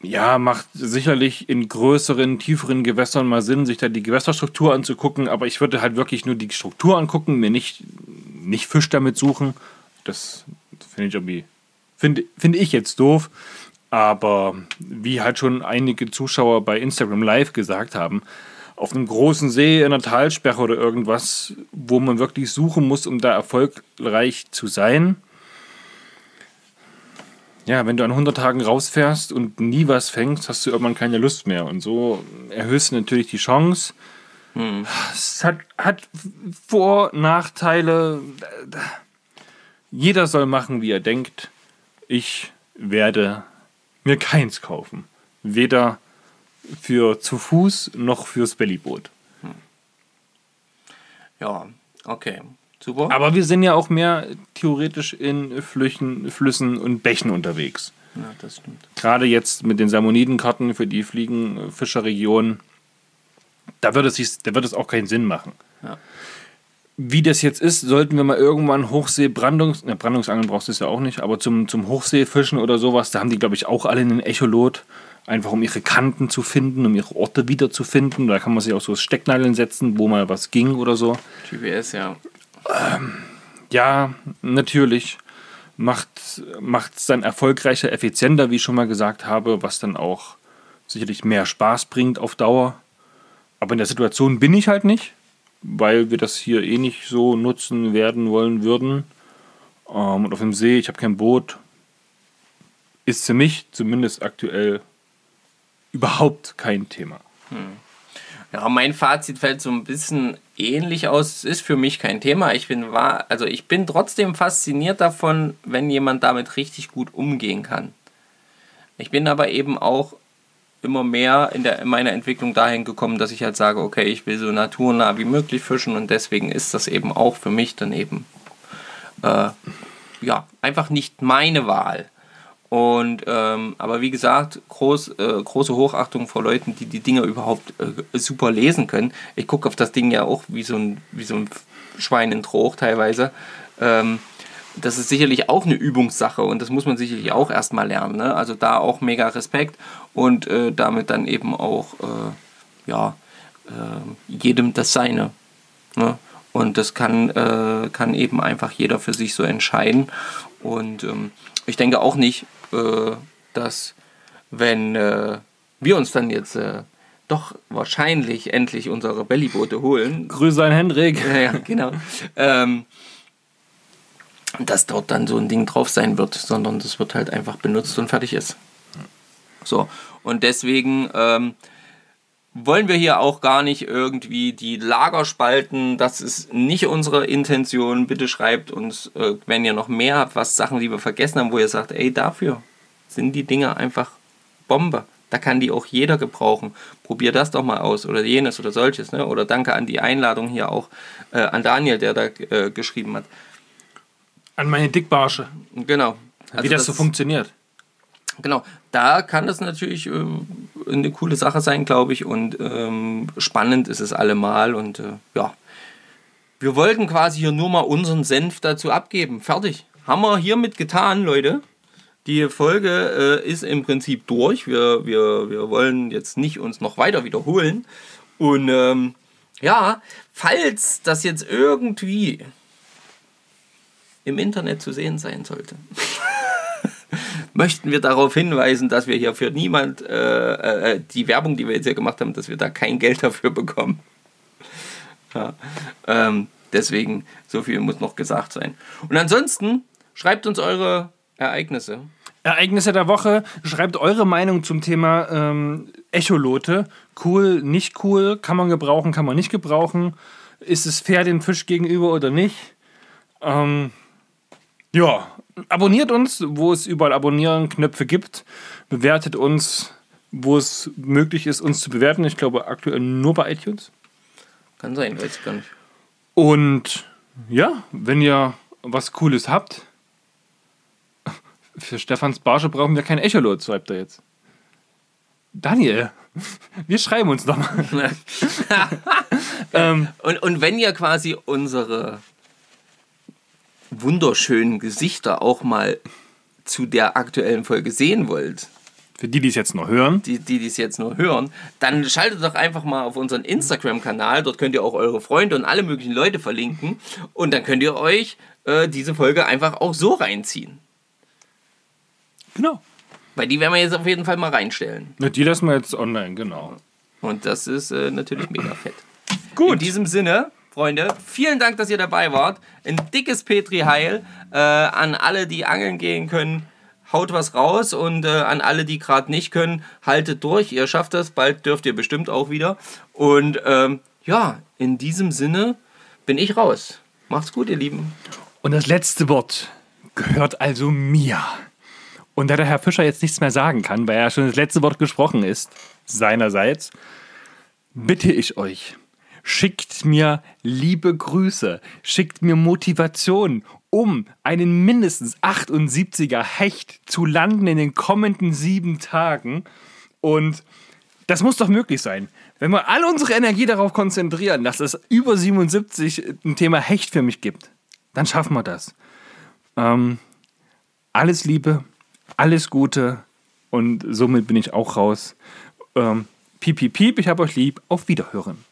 ja, macht sicherlich in größeren, tieferen Gewässern mal Sinn, sich da die Gewässerstruktur anzugucken, aber ich würde halt wirklich nur die Struktur angucken, mir nicht, nicht Fisch damit suchen. Das finde ich irgendwie, finde finde ich jetzt doof. Aber wie halt schon einige Zuschauer bei Instagram Live gesagt haben, auf einem großen See, in einer Talsperre oder irgendwas, wo man wirklich suchen muss, um da erfolgreich zu sein, ja, wenn du an 100 Tagen rausfährst und nie was fängst, hast du irgendwann keine Lust mehr. Und so erhöhst du natürlich die Chance. Es hat, hat Vor-, Nachteile. Jeder soll machen, wie er denkt. Ich werde mir keins kaufen. Weder für zu Fuß noch fürs Bellyboot. Ja, okay. Super. Aber wir sind ja auch mehr theoretisch in Flüchen, Flüssen und Bächen unterwegs. ja, das stimmt. gerade jetzt mit den Salmonidenkarten für die Fliegenfischerregion, da wird es, da wird es auch keinen Sinn machen. Ja. Wie das jetzt ist, sollten wir mal irgendwann Hochsee-Brandungs... Ne, Brandungsangeln brauchst du es ja auch nicht, aber zum, zum Hochseefischen oder sowas, da haben die, glaube ich, auch alle einen Echolot, einfach um ihre Kanten zu finden, um ihre Orte wiederzufinden. Da kann man sich auch so Stecknadeln setzen, wo mal was ging oder so. GPS, ja. Ja, natürlich macht es dann erfolgreicher, effizienter, wie ich schon mal gesagt habe, was dann auch sicherlich mehr Spaß bringt auf Dauer. Aber in der Situation bin ich halt nicht, weil wir das hier eh nicht so nutzen werden wollen würden. Ähm, und auf dem See, ich habe kein Boot, ist für mich zumindest aktuell überhaupt kein Thema. Ja, mein Fazit fällt so ein bisschen ähnlich aus. Es ist für mich kein Thema. Ich bin wahr, also ich bin trotzdem fasziniert davon, wenn jemand damit richtig gut umgehen kann. Ich bin aber eben auch immer mehr in, der, in meiner Entwicklung dahin gekommen, dass ich halt sage, okay, ich will so naturnah wie möglich fischen und deswegen ist das eben auch für mich dann eben äh, ja einfach nicht meine Wahl. Und ähm, aber wie gesagt, groß, äh, große Hochachtung vor Leuten, die die Dinge überhaupt äh, super lesen können. Ich gucke auf das Ding ja auch wie so ein, wie so ein Schwein in Troch teilweise. Ähm, das ist sicherlich auch eine Übungssache und das muss man sicherlich auch erstmal lernen. Ne? Also da auch mega Respekt und äh, damit dann eben auch äh, ja, äh, jedem das Seine. Ne? Und das kann, äh, kann eben einfach jeder für sich so entscheiden. Und ähm, ich denke auch nicht, äh, dass wenn äh, wir uns dann jetzt doch wahrscheinlich endlich unsere Bellyboote holen, Grüße an Hendrik. ja, ja, genau. ähm, dass dort dann so ein Ding drauf sein wird, sondern das wird halt einfach benutzt und fertig ist. So, und deswegen ähm, wollen wir hier auch gar nicht irgendwie die Lager spalten. Das ist nicht unsere Intention. Bitte schreibt uns, äh, wenn ihr noch mehr habt, was Sachen, die wir vergessen haben, wo ihr sagt, ey, dafür sind die Dinger einfach Bombe. Da kann die auch jeder gebrauchen. Probier das doch mal aus oder jenes oder solches. Ne? Oder danke an die Einladung hier auch äh, an Daniel, der da äh, geschrieben hat. An meine Dickbarsche. Genau. Wie Also das, so funktioniert. Genau, da kann das natürlich äh, eine coole Sache sein, glaube ich. Und ähm, spannend ist es allemal. Und äh, ja, wir wollten quasi hier nur mal unseren Senf dazu abgeben. Fertig. Haben wir hiermit getan, Leute. Die Folge äh, ist im Prinzip durch. Wir, wir, wir wollen jetzt nicht uns noch weiter wiederholen. Und ähm, ja, falls das jetzt irgendwie im Internet zu sehen sein sollte, möchten wir darauf hinweisen, dass wir hier für niemand äh, äh, die Werbung, die wir jetzt hier gemacht haben, dass wir da kein Geld dafür bekommen. Ja, ähm, deswegen, so viel muss noch gesagt sein. Und ansonsten schreibt uns eure Ereignisse. Ereignisse der Woche. Schreibt eure Meinung zum Thema ähm, Echolote. Cool, nicht cool, kann man gebrauchen, kann man nicht gebrauchen. Ist es fair dem Fisch gegenüber oder nicht? Ähm, ja, abonniert uns, wo es überall Abonnieren-Knöpfe gibt. Bewertet uns, wo es möglich ist, uns zu bewerten. Ich glaube aktuell nur bei iTunes. Kann sein, weiß ich gar nicht. Und ja, wenn ihr was Cooles habt, für Stefans Barsche brauchen wir kein Echolot, schreibt er jetzt. Daniel, wir schreiben uns noch mal. ähm, Und, und wenn ihr quasi unsere wunderschönen Gesichter auch mal zu der aktuellen Folge sehen wollt, für die, die es jetzt noch hören, die, die dies jetzt nur hören, dann schaltet doch einfach mal auf unseren Instagram-Kanal. Dort könnt ihr auch eure Freunde und alle möglichen Leute verlinken. Und dann könnt ihr euch äh, diese Folge einfach auch so reinziehen. genau. Weil die werden wir jetzt auf jeden Fall mal reinstellen. Die lassen wir jetzt online, genau. Und das ist äh, natürlich mega fett. In Gut. diesem Sinne, Freunde, vielen Dank, dass ihr dabei wart. Ein dickes Petri-Heil äh, an alle, die angeln gehen können. Haut was raus und äh, an alle, die gerade nicht können, haltet durch. Ihr schafft das. Bald dürft ihr bestimmt auch wieder. Und ähm, ja, in diesem Sinne bin ich raus. Macht's gut, ihr Lieben. Und das letzte Wort gehört also mir. Und da der Herr Fischer jetzt nichts mehr sagen kann, weil er schon das letzte Wort gesprochen ist, seinerseits, bitte ich euch, schickt mir liebe Grüße, schickt mir Motivation, um einen mindestens 78er Hecht zu landen in den kommenden sieben Tagen. Und das muss doch möglich sein. Wenn wir all unsere Energie darauf konzentrieren, dass es über 77 ein Thema Hecht für mich gibt, dann schaffen wir das. Ähm, alles Liebe, alles Gute und somit bin ich auch raus. Ähm, piep, piep, piep, ich habe euch lieb. Auf Wiederhören.